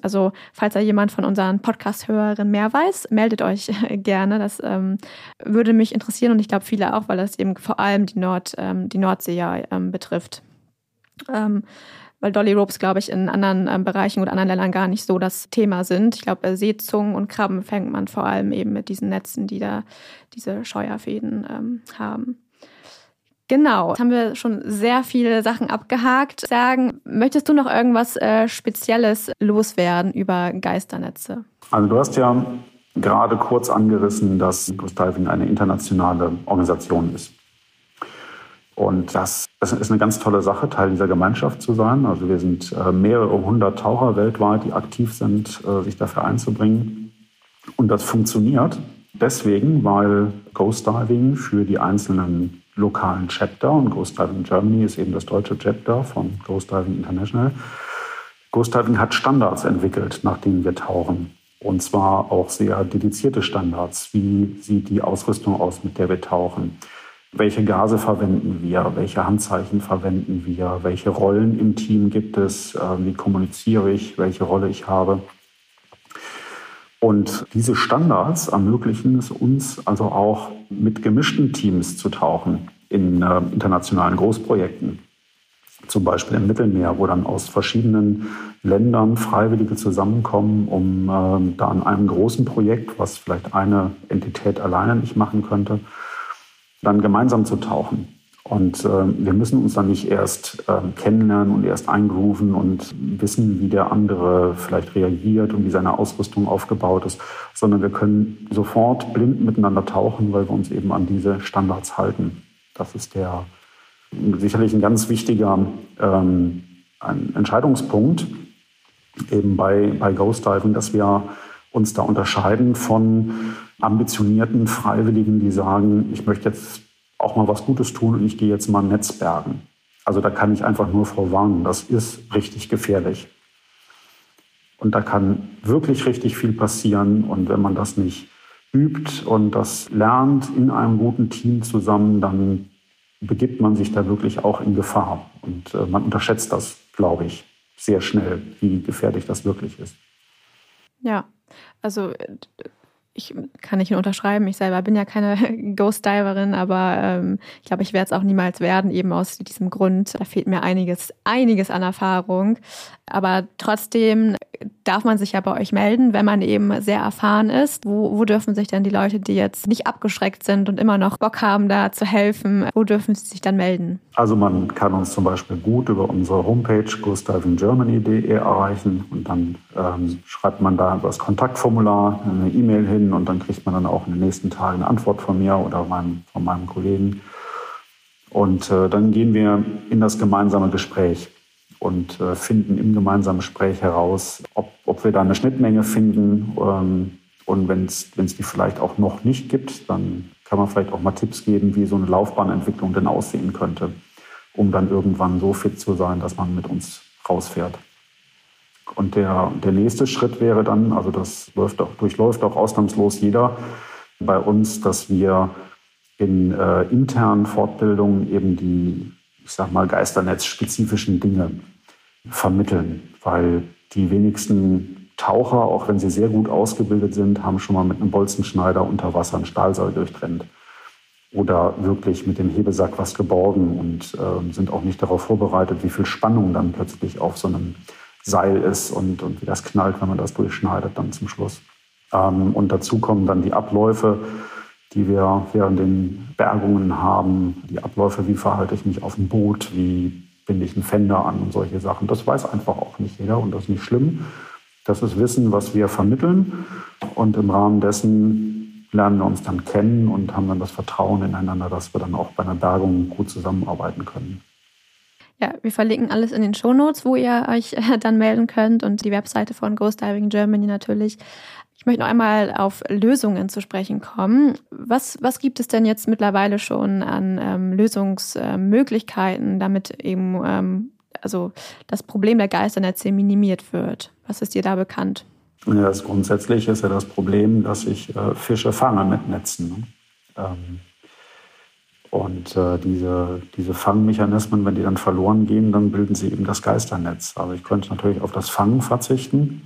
Also falls da jemand von unseren Podcast-Hörerinnen mehr weiß, meldet euch gerne. Das ähm, würde mich interessieren und ich glaube viele auch, weil das eben vor allem die Nord, ähm, die Nordsee ja ähm, betrifft. Ähm, weil Dolly Ropes, glaube ich, in anderen ähm, Bereichen oder anderen Ländern gar nicht so das Thema sind. Ich glaube, Seezungen und Krabben fängt man vor allem eben mit diesen Netzen, die da diese Scheuerfäden ähm, haben. Genau, jetzt haben wir schon sehr viele Sachen abgehakt. Sagen, möchtest du noch irgendwas äh, Spezielles loswerden über Geisternetze? Also du hast ja gerade kurz angerissen, dass Ghost Diving eine internationale Organisation ist. Und das, das ist eine ganz tolle Sache, Teil dieser Gemeinschaft zu sein. Also wir sind äh, mehrere hundert Taucher weltweit, die aktiv sind, äh, sich dafür einzubringen. Und das funktioniert deswegen, weil Ghost Diving für die einzelnen lokalen Chapter und Ghost Diving Germany ist eben das deutsche Chapter von Ghost Diving International. Ghost Diving hat Standards entwickelt, nach denen wir tauchen. Und zwar auch sehr dedizierte Standards. Wie sieht die Ausrüstung aus, mit der wir tauchen? Welche Gase verwenden wir, welche Handzeichen verwenden wir, welche Rollen im Team gibt es, äh, wie kommuniziere ich, welche Rolle ich habe. Und diese Standards ermöglichen es uns also auch mit gemischten Teams zu tauchen in äh, internationalen Großprojekten. Zum Beispiel im Mittelmeer, wo dann aus verschiedenen Ländern Freiwillige zusammenkommen, um äh, da an einem großen Projekt, was vielleicht eine Entität alleine nicht machen könnte, dann gemeinsam zu tauchen. Und äh, wir müssen uns dann nicht erst äh, kennenlernen und erst eingrooven und wissen, wie der andere vielleicht reagiert und wie seine Ausrüstung aufgebaut ist, sondern wir können sofort blind miteinander tauchen, weil wir uns eben an diese Standards halten. Das ist der sicherlich ein ganz wichtiger ähm, ein Entscheidungspunkt eben bei, bei Ghost Diving, dass wir uns da unterscheiden von ambitionierten Freiwilligen, die sagen, ich möchte jetzt auch mal was Gutes tun und ich gehe jetzt mal Netzbergen. Also da kann ich einfach nur vorwarnen, das ist richtig gefährlich. Und da kann wirklich richtig viel passieren. Und wenn man das nicht übt und das lernt in einem guten Team zusammen, dann begibt man sich da wirklich auch in Gefahr. Und äh, man unterschätzt das, glaube ich, sehr schnell, wie gefährlich das wirklich ist. Ja, also ich kann nicht unterschreiben, ich selber bin ja keine Ghost-Diverin, aber ähm, ich glaube, ich werde es auch niemals werden, eben aus diesem Grund. Da fehlt mir einiges, einiges an Erfahrung. Aber trotzdem darf man sich ja bei euch melden, wenn man eben sehr erfahren ist. Wo, wo dürfen sich denn die Leute, die jetzt nicht abgeschreckt sind und immer noch Bock haben, da zu helfen, wo dürfen sie sich dann melden? Also man kann uns zum Beispiel gut über unsere Homepage ghostdivingermany.de erreichen und dann ähm, schreibt man da das Kontaktformular, eine E-Mail hin und dann kriegt man dann auch in den nächsten Tagen eine Antwort von mir oder meinem, von meinem Kollegen. Und äh, dann gehen wir in das gemeinsame Gespräch und äh, finden im gemeinsamen Gespräch heraus, ob, ob wir da eine Schnittmenge finden. Ähm, und wenn es die vielleicht auch noch nicht gibt, dann kann man vielleicht auch mal Tipps geben, wie so eine Laufbahnentwicklung denn aussehen könnte, um dann irgendwann so fit zu sein, dass man mit uns rausfährt. Und der, der nächste Schritt wäre dann, also das läuft auch, durchläuft auch ausnahmslos jeder bei uns, dass wir in äh, internen Fortbildungen eben die, ich sag mal, Geisternetz-spezifischen Dinge vermitteln, weil die wenigsten Taucher, auch wenn sie sehr gut ausgebildet sind, haben schon mal mit einem Bolzenschneider unter Wasser ein Stahlseil durchtrennt oder wirklich mit dem Hebesack was geborgen und äh, sind auch nicht darauf vorbereitet, wie viel Spannung dann plötzlich auf so einem Seil ist und, und wie das knallt, wenn man das durchschneidet dann zum Schluss. Ähm, und dazu kommen dann die Abläufe, die wir während den Bergungen haben, die Abläufe, wie verhalte ich mich auf dem Boot, wie binde ich einen Fender an und solche Sachen. Das weiß einfach auch nicht jeder und das ist nicht schlimm. Das ist Wissen, was wir vermitteln und im Rahmen dessen lernen wir uns dann kennen und haben dann das Vertrauen ineinander, dass wir dann auch bei einer Bergung gut zusammenarbeiten können. Ja, wir verlinken alles in den Shownotes, wo ihr euch dann melden könnt und die Webseite von Ghost Diving Germany natürlich. Ich möchte noch einmal auf Lösungen zu sprechen kommen. Was, was gibt es denn jetzt mittlerweile schon an ähm, Lösungsmöglichkeiten, damit eben ähm, also das Problem der Geisternetze minimiert wird? Was ist dir da bekannt? Ja, das grundsätzlich ist ja das Problem, dass ich äh, Fische fange mit Netzen. Ne? Ähm, und äh, diese, diese Fangmechanismen, wenn die dann verloren gehen, dann bilden sie eben das Geisternetz. Also ich könnte natürlich auf das Fangen verzichten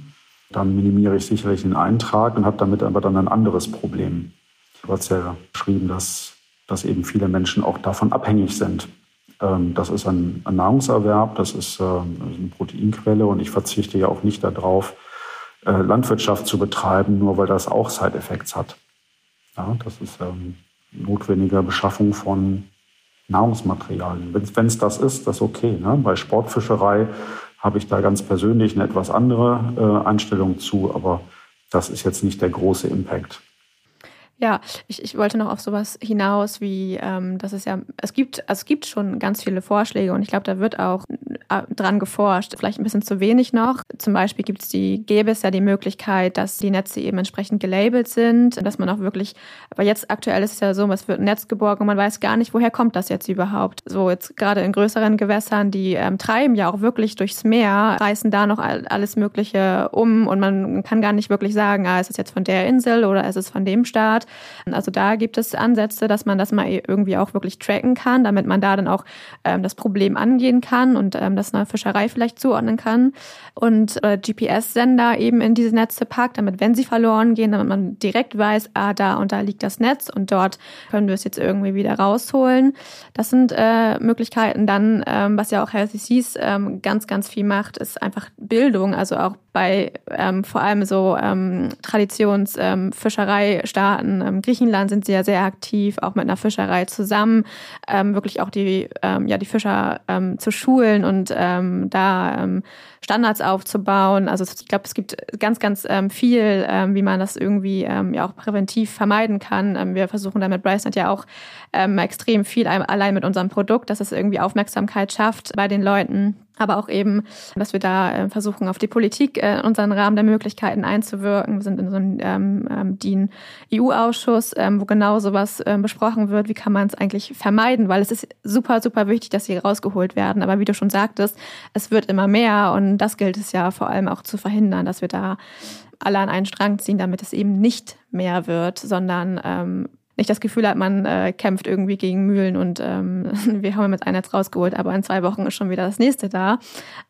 dann minimiere ich sicherlich den Eintrag und habe damit aber dann ein anderes Problem. Du hast ja geschrieben, dass, dass eben viele Menschen auch davon abhängig sind. Ähm, das ist ein, Nahrungserwerb, das ist äh, eine Proteinquelle und ich verzichte ja auch nicht darauf, äh, Landwirtschaft zu betreiben, nur weil das auch Side-Effects hat. Das ist ähm, notwendige Beschaffung von Nahrungsmaterialien. Wenn es das ist, das ist okay. Ne? Bei Sportfischerei habe ich da ganz persönlich eine etwas andere äh, Einstellung zu, aber das ist jetzt nicht der große Impact. Ja, ich, ich wollte noch auf sowas hinaus, wie ähm, dass es ja, es gibt, es gibt schon ganz viele Vorschläge und ich glaube, da wird auch dran geforscht. Vielleicht ein bisschen zu wenig noch. Zum Beispiel gibt die, gäbe es ja die Möglichkeit, dass die Netze eben entsprechend gelabelt sind, dass man auch wirklich, aber jetzt aktuell ist es ja so, es wird ein Netz geborgen und man weiß gar nicht, woher kommt das jetzt überhaupt. So jetzt gerade in größeren Gewässern, die ähm, treiben ja auch wirklich durchs Meer, reißen da noch alles Mögliche um und man kann gar nicht wirklich sagen, ah, ist es jetzt von der Insel oder ist es von dem Staat. Also da gibt es Ansätze, dass man das mal irgendwie auch wirklich tracken kann, damit man da dann auch ähm, das Problem angehen kann und ähm, das einer Fischerei vielleicht zuordnen kann und äh, GPS-Sender eben in diese Netze packt, damit wenn sie verloren gehen, damit man direkt weiß, ah, da und da liegt das Netz und dort können wir es jetzt irgendwie wieder rausholen. Das sind äh, Möglichkeiten. Dann, ähm, was ja auch Healthy Seas ähm, ganz, ganz viel macht, ist einfach Bildung, also auch bei ähm, vor allem so ähm, Traditionsfischereistaaten. Ähm, Griechenland sind sie ja sehr aktiv, auch mit einer Fischerei zusammen, ähm, wirklich auch die, ähm, ja, die Fischer ähm, zu schulen und ähm, da ähm, Standards aufzubauen. Also ich glaube, es gibt ganz, ganz ähm, viel, ähm, wie man das irgendwie ähm, ja auch präventiv vermeiden kann. Ähm, wir versuchen damit Brycenet ja auch ähm, extrem viel allein mit unserem Produkt, dass es irgendwie Aufmerksamkeit schafft bei den Leuten aber auch eben, dass wir da äh, versuchen, auf die Politik äh, in unseren Rahmen der Möglichkeiten einzuwirken. Wir sind in so einem ähm, ähm, DIN-EU-Ausschuss, ähm, wo genau sowas ähm, besprochen wird. Wie kann man es eigentlich vermeiden? Weil es ist super, super wichtig, dass sie rausgeholt werden. Aber wie du schon sagtest, es wird immer mehr und das gilt es ja vor allem auch zu verhindern, dass wir da alle an einen Strang ziehen, damit es eben nicht mehr wird, sondern ähm, nicht das Gefühl hat, man äh, kämpft irgendwie gegen Mühlen und ähm, wir haben jetzt ein Netz rausgeholt, aber in zwei Wochen ist schon wieder das nächste da.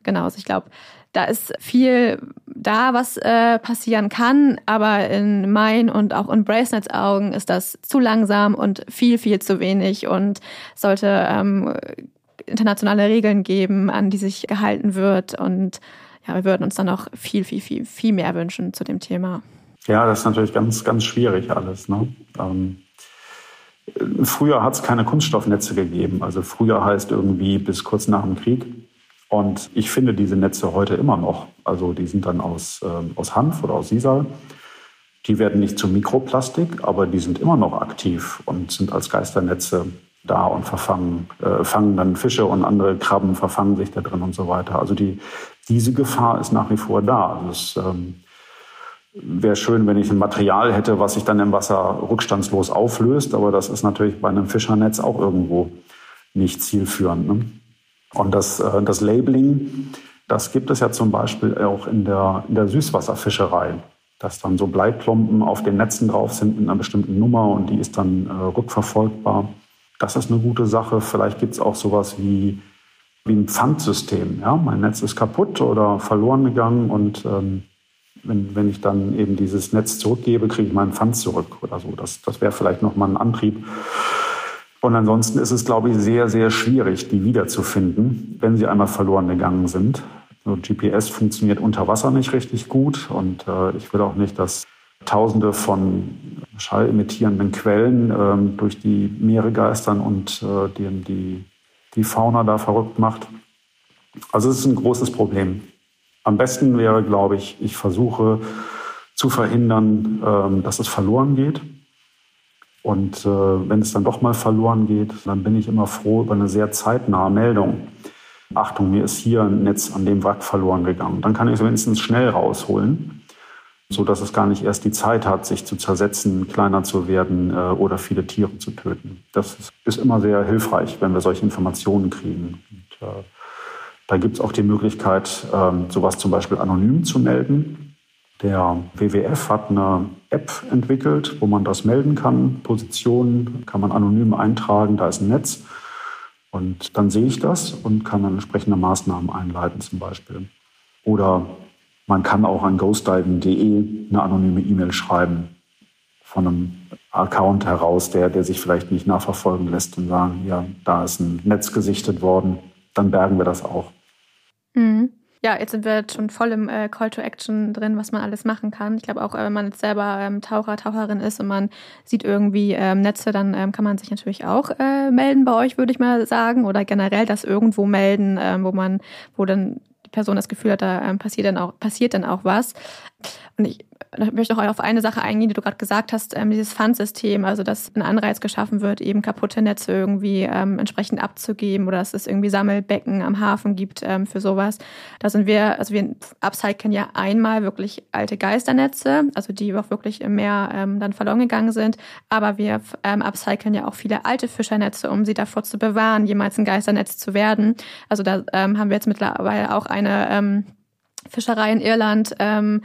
Genau, also ich glaube, da ist viel da, was äh, passieren kann, aber in meinen und auch in Bracelets Augen ist das zu langsam und viel, viel zu wenig und sollte ähm, internationale Regeln geben, an die sich gehalten wird und ja, wir würden uns dann noch viel, viel, viel, viel mehr wünschen zu dem Thema. Ja, das ist natürlich ganz, ganz schwierig alles. Ne? Ähm Früher hat es keine Kunststoffnetze gegeben. Also früher heißt irgendwie bis kurz nach dem Krieg. Und ich finde diese Netze heute immer noch. Also die sind dann aus, äh, aus Hanf oder aus Sisal. Die werden nicht zu Mikroplastik, aber die sind immer noch aktiv und sind als Geisternetze da und verfangen, äh, fangen dann Fische und andere Krabben verfangen sich da drin und so weiter. Also die, diese Gefahr ist nach wie vor da. Also es, ähm, Wäre schön, wenn ich ein Material hätte, was sich dann im Wasser rückstandslos auflöst, aber das ist natürlich bei einem Fischernetz auch irgendwo nicht zielführend. Ne? Und das, äh, das Labeling, das gibt es ja zum Beispiel auch in der, in der Süßwasserfischerei, dass dann so Bleiklumpen auf den Netzen drauf sind mit einer bestimmten Nummer und die ist dann äh, rückverfolgbar. Das ist eine gute Sache. Vielleicht gibt es auch sowas wie, wie ein Pfandsystem. Ja? Mein Netz ist kaputt oder verloren gegangen und ähm, wenn, wenn ich dann eben dieses Netz zurückgebe, kriege ich meinen Pfand zurück oder so. Das, das wäre vielleicht nochmal ein Antrieb. Und ansonsten ist es, glaube ich, sehr, sehr schwierig, die wiederzufinden, wenn sie einmal verloren gegangen sind. So, GPS funktioniert unter Wasser nicht richtig gut und äh, ich will auch nicht, dass Tausende von schallemittierenden Quellen ähm, durch die Meere geistern und äh, die, die, die Fauna da verrückt macht. Also es ist ein großes Problem. Am besten wäre, glaube ich, ich versuche zu verhindern, ähm, dass es verloren geht. Und äh, wenn es dann doch mal verloren geht, dann bin ich immer froh über eine sehr zeitnahe Meldung. Achtung, mir ist hier ein Netz an dem Wrack verloren gegangen. Dann kann ich es wenigstens schnell rausholen, so dass es gar nicht erst die Zeit hat, sich zu zersetzen, kleiner zu werden äh, oder viele Tiere zu töten. Das ist immer sehr hilfreich, wenn wir solche Informationen kriegen. Und, äh, da gibt es auch die Möglichkeit, ähm, sowas zum Beispiel anonym zu melden. Der WWF hat eine App entwickelt, wo man das melden kann. Positionen kann man anonym eintragen, da ist ein Netz. Und dann sehe ich das und kann dann entsprechende Maßnahmen einleiten zum Beispiel. Oder man kann auch an ghostdiving.de eine anonyme E-Mail schreiben von einem Account heraus, der, der sich vielleicht nicht nachverfolgen lässt und sagen, ja, da ist ein Netz gesichtet worden, dann bergen wir das auch. Mhm. Ja, jetzt sind wir schon voll im äh, Call to Action drin, was man alles machen kann. Ich glaube auch, äh, wenn man jetzt selber ähm, Taucher, Taucherin ist und man sieht irgendwie ähm, Netze, dann ähm, kann man sich natürlich auch äh, melden bei euch, würde ich mal sagen, oder generell das irgendwo melden, ähm, wo man, wo dann die Person das Gefühl hat, da ähm, passiert dann auch passiert dann auch was. Und ich möchte noch auf eine Sache eingehen, die du gerade gesagt hast, ähm, dieses Pfandsystem, also dass ein Anreiz geschaffen wird, eben kaputte Netze irgendwie ähm, entsprechend abzugeben oder dass es irgendwie Sammelbecken am Hafen gibt ähm, für sowas. Da sind wir, also wir upcyclen ja einmal wirklich alte Geisternetze, also die auch wirklich im Meer ähm, dann verloren gegangen sind, aber wir ähm, upcyclen ja auch viele alte Fischernetze, um sie davor zu bewahren, jemals ein Geisternetz zu werden. Also da ähm, haben wir jetzt mittlerweile auch eine ähm, Fischerei in Irland, ähm,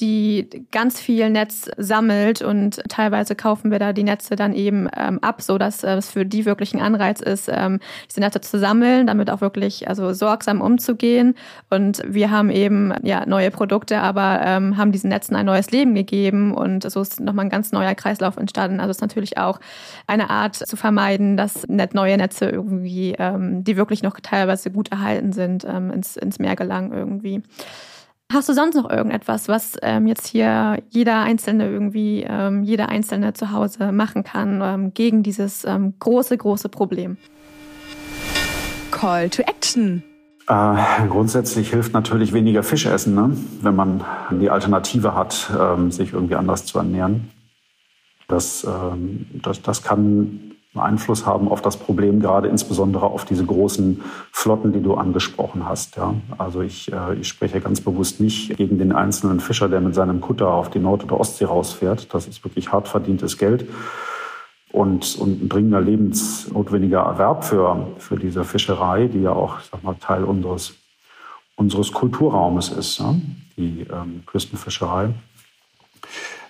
die ganz viel Netz sammelt und teilweise kaufen wir da die Netze dann eben ähm, ab, so dass äh, es für die wirklich ein Anreiz ist, ähm, diese Netze zu sammeln, damit auch wirklich also sorgsam umzugehen. Und wir haben eben ja neue Produkte, aber ähm, haben diesen Netzen ein neues Leben gegeben und so ist nochmal ein ganz neuer Kreislauf entstanden. Also es ist natürlich auch eine Art zu vermeiden, dass net neue Netze irgendwie, ähm, die wirklich noch teilweise gut erhalten sind, ähm, ins, ins Meer gelangen irgendwie. Hast du sonst noch irgendetwas, was ähm, jetzt hier jeder Einzelne irgendwie, ähm, jeder Einzelne zu Hause machen kann ähm, gegen dieses ähm, große, große Problem? Call to Action. Äh, grundsätzlich hilft natürlich weniger Fisch essen, ne? wenn man die Alternative hat, ähm, sich irgendwie anders zu ernähren. Das, ähm, das, das kann Einfluss haben auf das Problem, gerade insbesondere auf diese großen Flotten, die du angesprochen hast. Ja. Also ich, äh, ich spreche ganz bewusst nicht gegen den einzelnen Fischer, der mit seinem Kutter auf die Nord- oder Ostsee rausfährt. Das ist wirklich hart verdientes Geld und, und ein dringender lebensnotwendiger Erwerb für, für diese Fischerei, die ja auch sag mal, Teil unseres, unseres Kulturraumes ist, ja? die ähm, Küstenfischerei.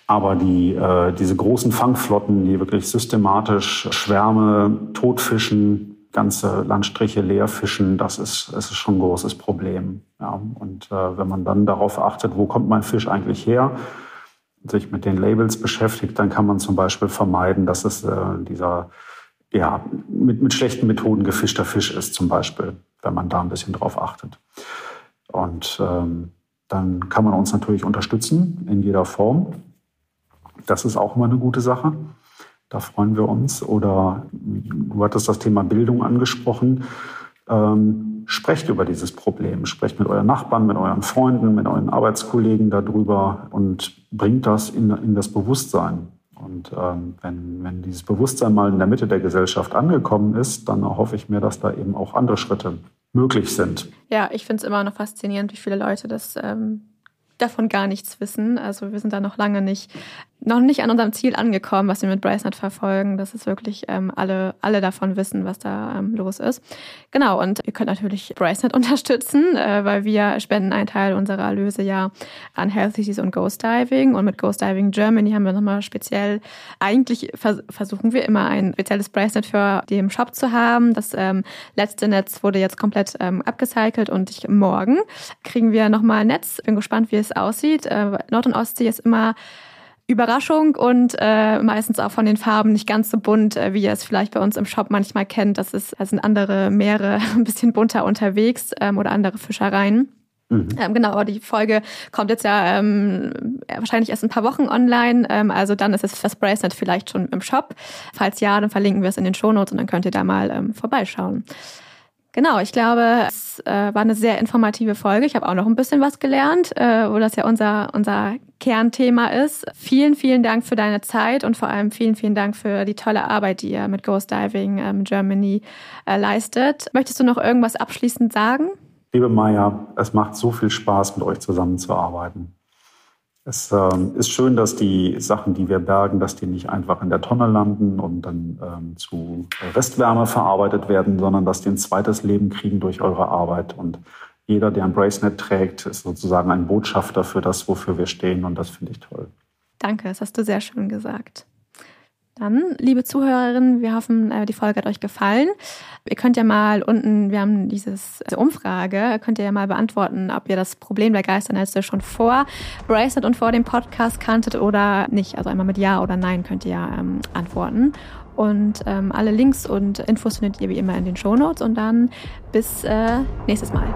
Aber die, äh, diese großen Fangflotten, die wirklich systematisch Schwärme totfischen, ganze Landstriche leer fischen, das ist, das ist schon ein großes Problem. Ja. Und äh, wenn man dann darauf achtet, wo kommt mein Fisch eigentlich her, sich mit den Labels beschäftigt, dann kann man zum Beispiel vermeiden, dass es äh, dieser ja, mit, mit schlechten Methoden gefischter Fisch ist, zum Beispiel, wenn man da ein bisschen drauf achtet. Und ähm, dann kann man uns natürlich unterstützen in jeder Form. Das ist auch mal eine gute Sache. Da freuen wir uns. Oder du hattest das Thema Bildung angesprochen. Ähm, sprecht über dieses Problem, sprecht mit euren Nachbarn, mit euren Freunden, mit euren Arbeitskollegen darüber und bringt das in, in das Bewusstsein. Und ähm, wenn, wenn dieses Bewusstsein mal in der Mitte der Gesellschaft angekommen ist, dann hoffe ich mir, dass da eben auch andere Schritte möglich sind. Ja, ich finde es immer noch faszinierend, wie viele Leute das ähm, davon gar nichts wissen. Also wir sind da noch lange nicht noch nicht an unserem Ziel angekommen, was wir mit BraceNet verfolgen. Das ist wirklich ähm, alle, alle davon wissen, was da ähm, los ist. Genau, und ihr könnt natürlich BraceNet unterstützen, äh, weil wir spenden einen Teil unserer Erlöse ja an Healthy Seas und Ghost Diving. Und mit Ghost Diving Germany haben wir nochmal speziell, eigentlich vers versuchen wir immer ein spezielles BraceNet für im Shop zu haben. Das ähm, letzte Netz wurde jetzt komplett ähm, abgecycelt und ich, morgen kriegen wir nochmal ein Netz. Bin gespannt, wie es aussieht. Äh, Nord- und Ostsee ist immer Überraschung und äh, meistens auch von den Farben nicht ganz so bunt, äh, wie ihr es vielleicht bei uns im Shop manchmal kennt. Das ist, da sind andere Meere ein bisschen bunter unterwegs ähm, oder andere Fischereien. Mhm. Ähm, genau, aber die Folge kommt jetzt ja ähm, wahrscheinlich erst ein paar Wochen online. Ähm, also dann ist es das Bracelet vielleicht schon im Shop. Falls ja, dann verlinken wir es in den Shownotes und dann könnt ihr da mal ähm, vorbeischauen. Genau, ich glaube, es äh, war eine sehr informative Folge. Ich habe auch noch ein bisschen was gelernt, äh, wo das ja unser, unser Kernthema ist. Vielen, vielen Dank für deine Zeit und vor allem vielen, vielen Dank für die tolle Arbeit, die ihr mit Ghost Diving ähm, Germany äh, leistet. Möchtest du noch irgendwas abschließend sagen? Liebe Maya, es macht so viel Spaß, mit euch zusammenzuarbeiten. Es ähm, ist schön, dass die Sachen, die wir bergen, dass die nicht einfach in der Tonne landen und dann ähm, zu Restwärme verarbeitet werden, sondern dass die ein zweites Leben kriegen durch eure Arbeit. Und jeder, der ein Bracelet trägt, ist sozusagen ein Botschafter für das, wofür wir stehen. Und das finde ich toll. Danke, das hast du sehr schön gesagt. Dann, liebe Zuhörerinnen, wir hoffen, äh, die Folge hat euch gefallen. Ihr könnt ja mal unten, wir haben dieses, diese Umfrage, könnt ihr ja mal beantworten, ob ihr das Problem der Geisternetze schon vor Bracelet und vor dem Podcast kanntet oder nicht. Also einmal mit Ja oder Nein könnt ihr ja ähm, antworten. Und ähm, alle Links und Infos findet ihr wie immer in den Show Notes. Und dann bis äh, nächstes Mal.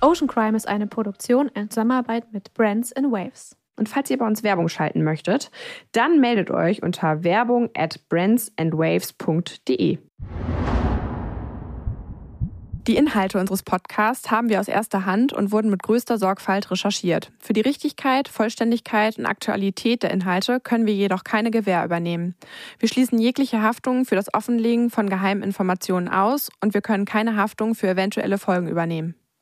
Ocean Crime ist eine Produktion in Zusammenarbeit mit Brands in Waves. Und falls ihr bei uns Werbung schalten möchtet, dann meldet euch unter werbung at brandsandwaves.de. Die Inhalte unseres Podcasts haben wir aus erster Hand und wurden mit größter Sorgfalt recherchiert. Für die Richtigkeit, Vollständigkeit und Aktualität der Inhalte können wir jedoch keine Gewähr übernehmen. Wir schließen jegliche Haftung für das Offenlegen von geheimen Informationen aus und wir können keine Haftung für eventuelle Folgen übernehmen.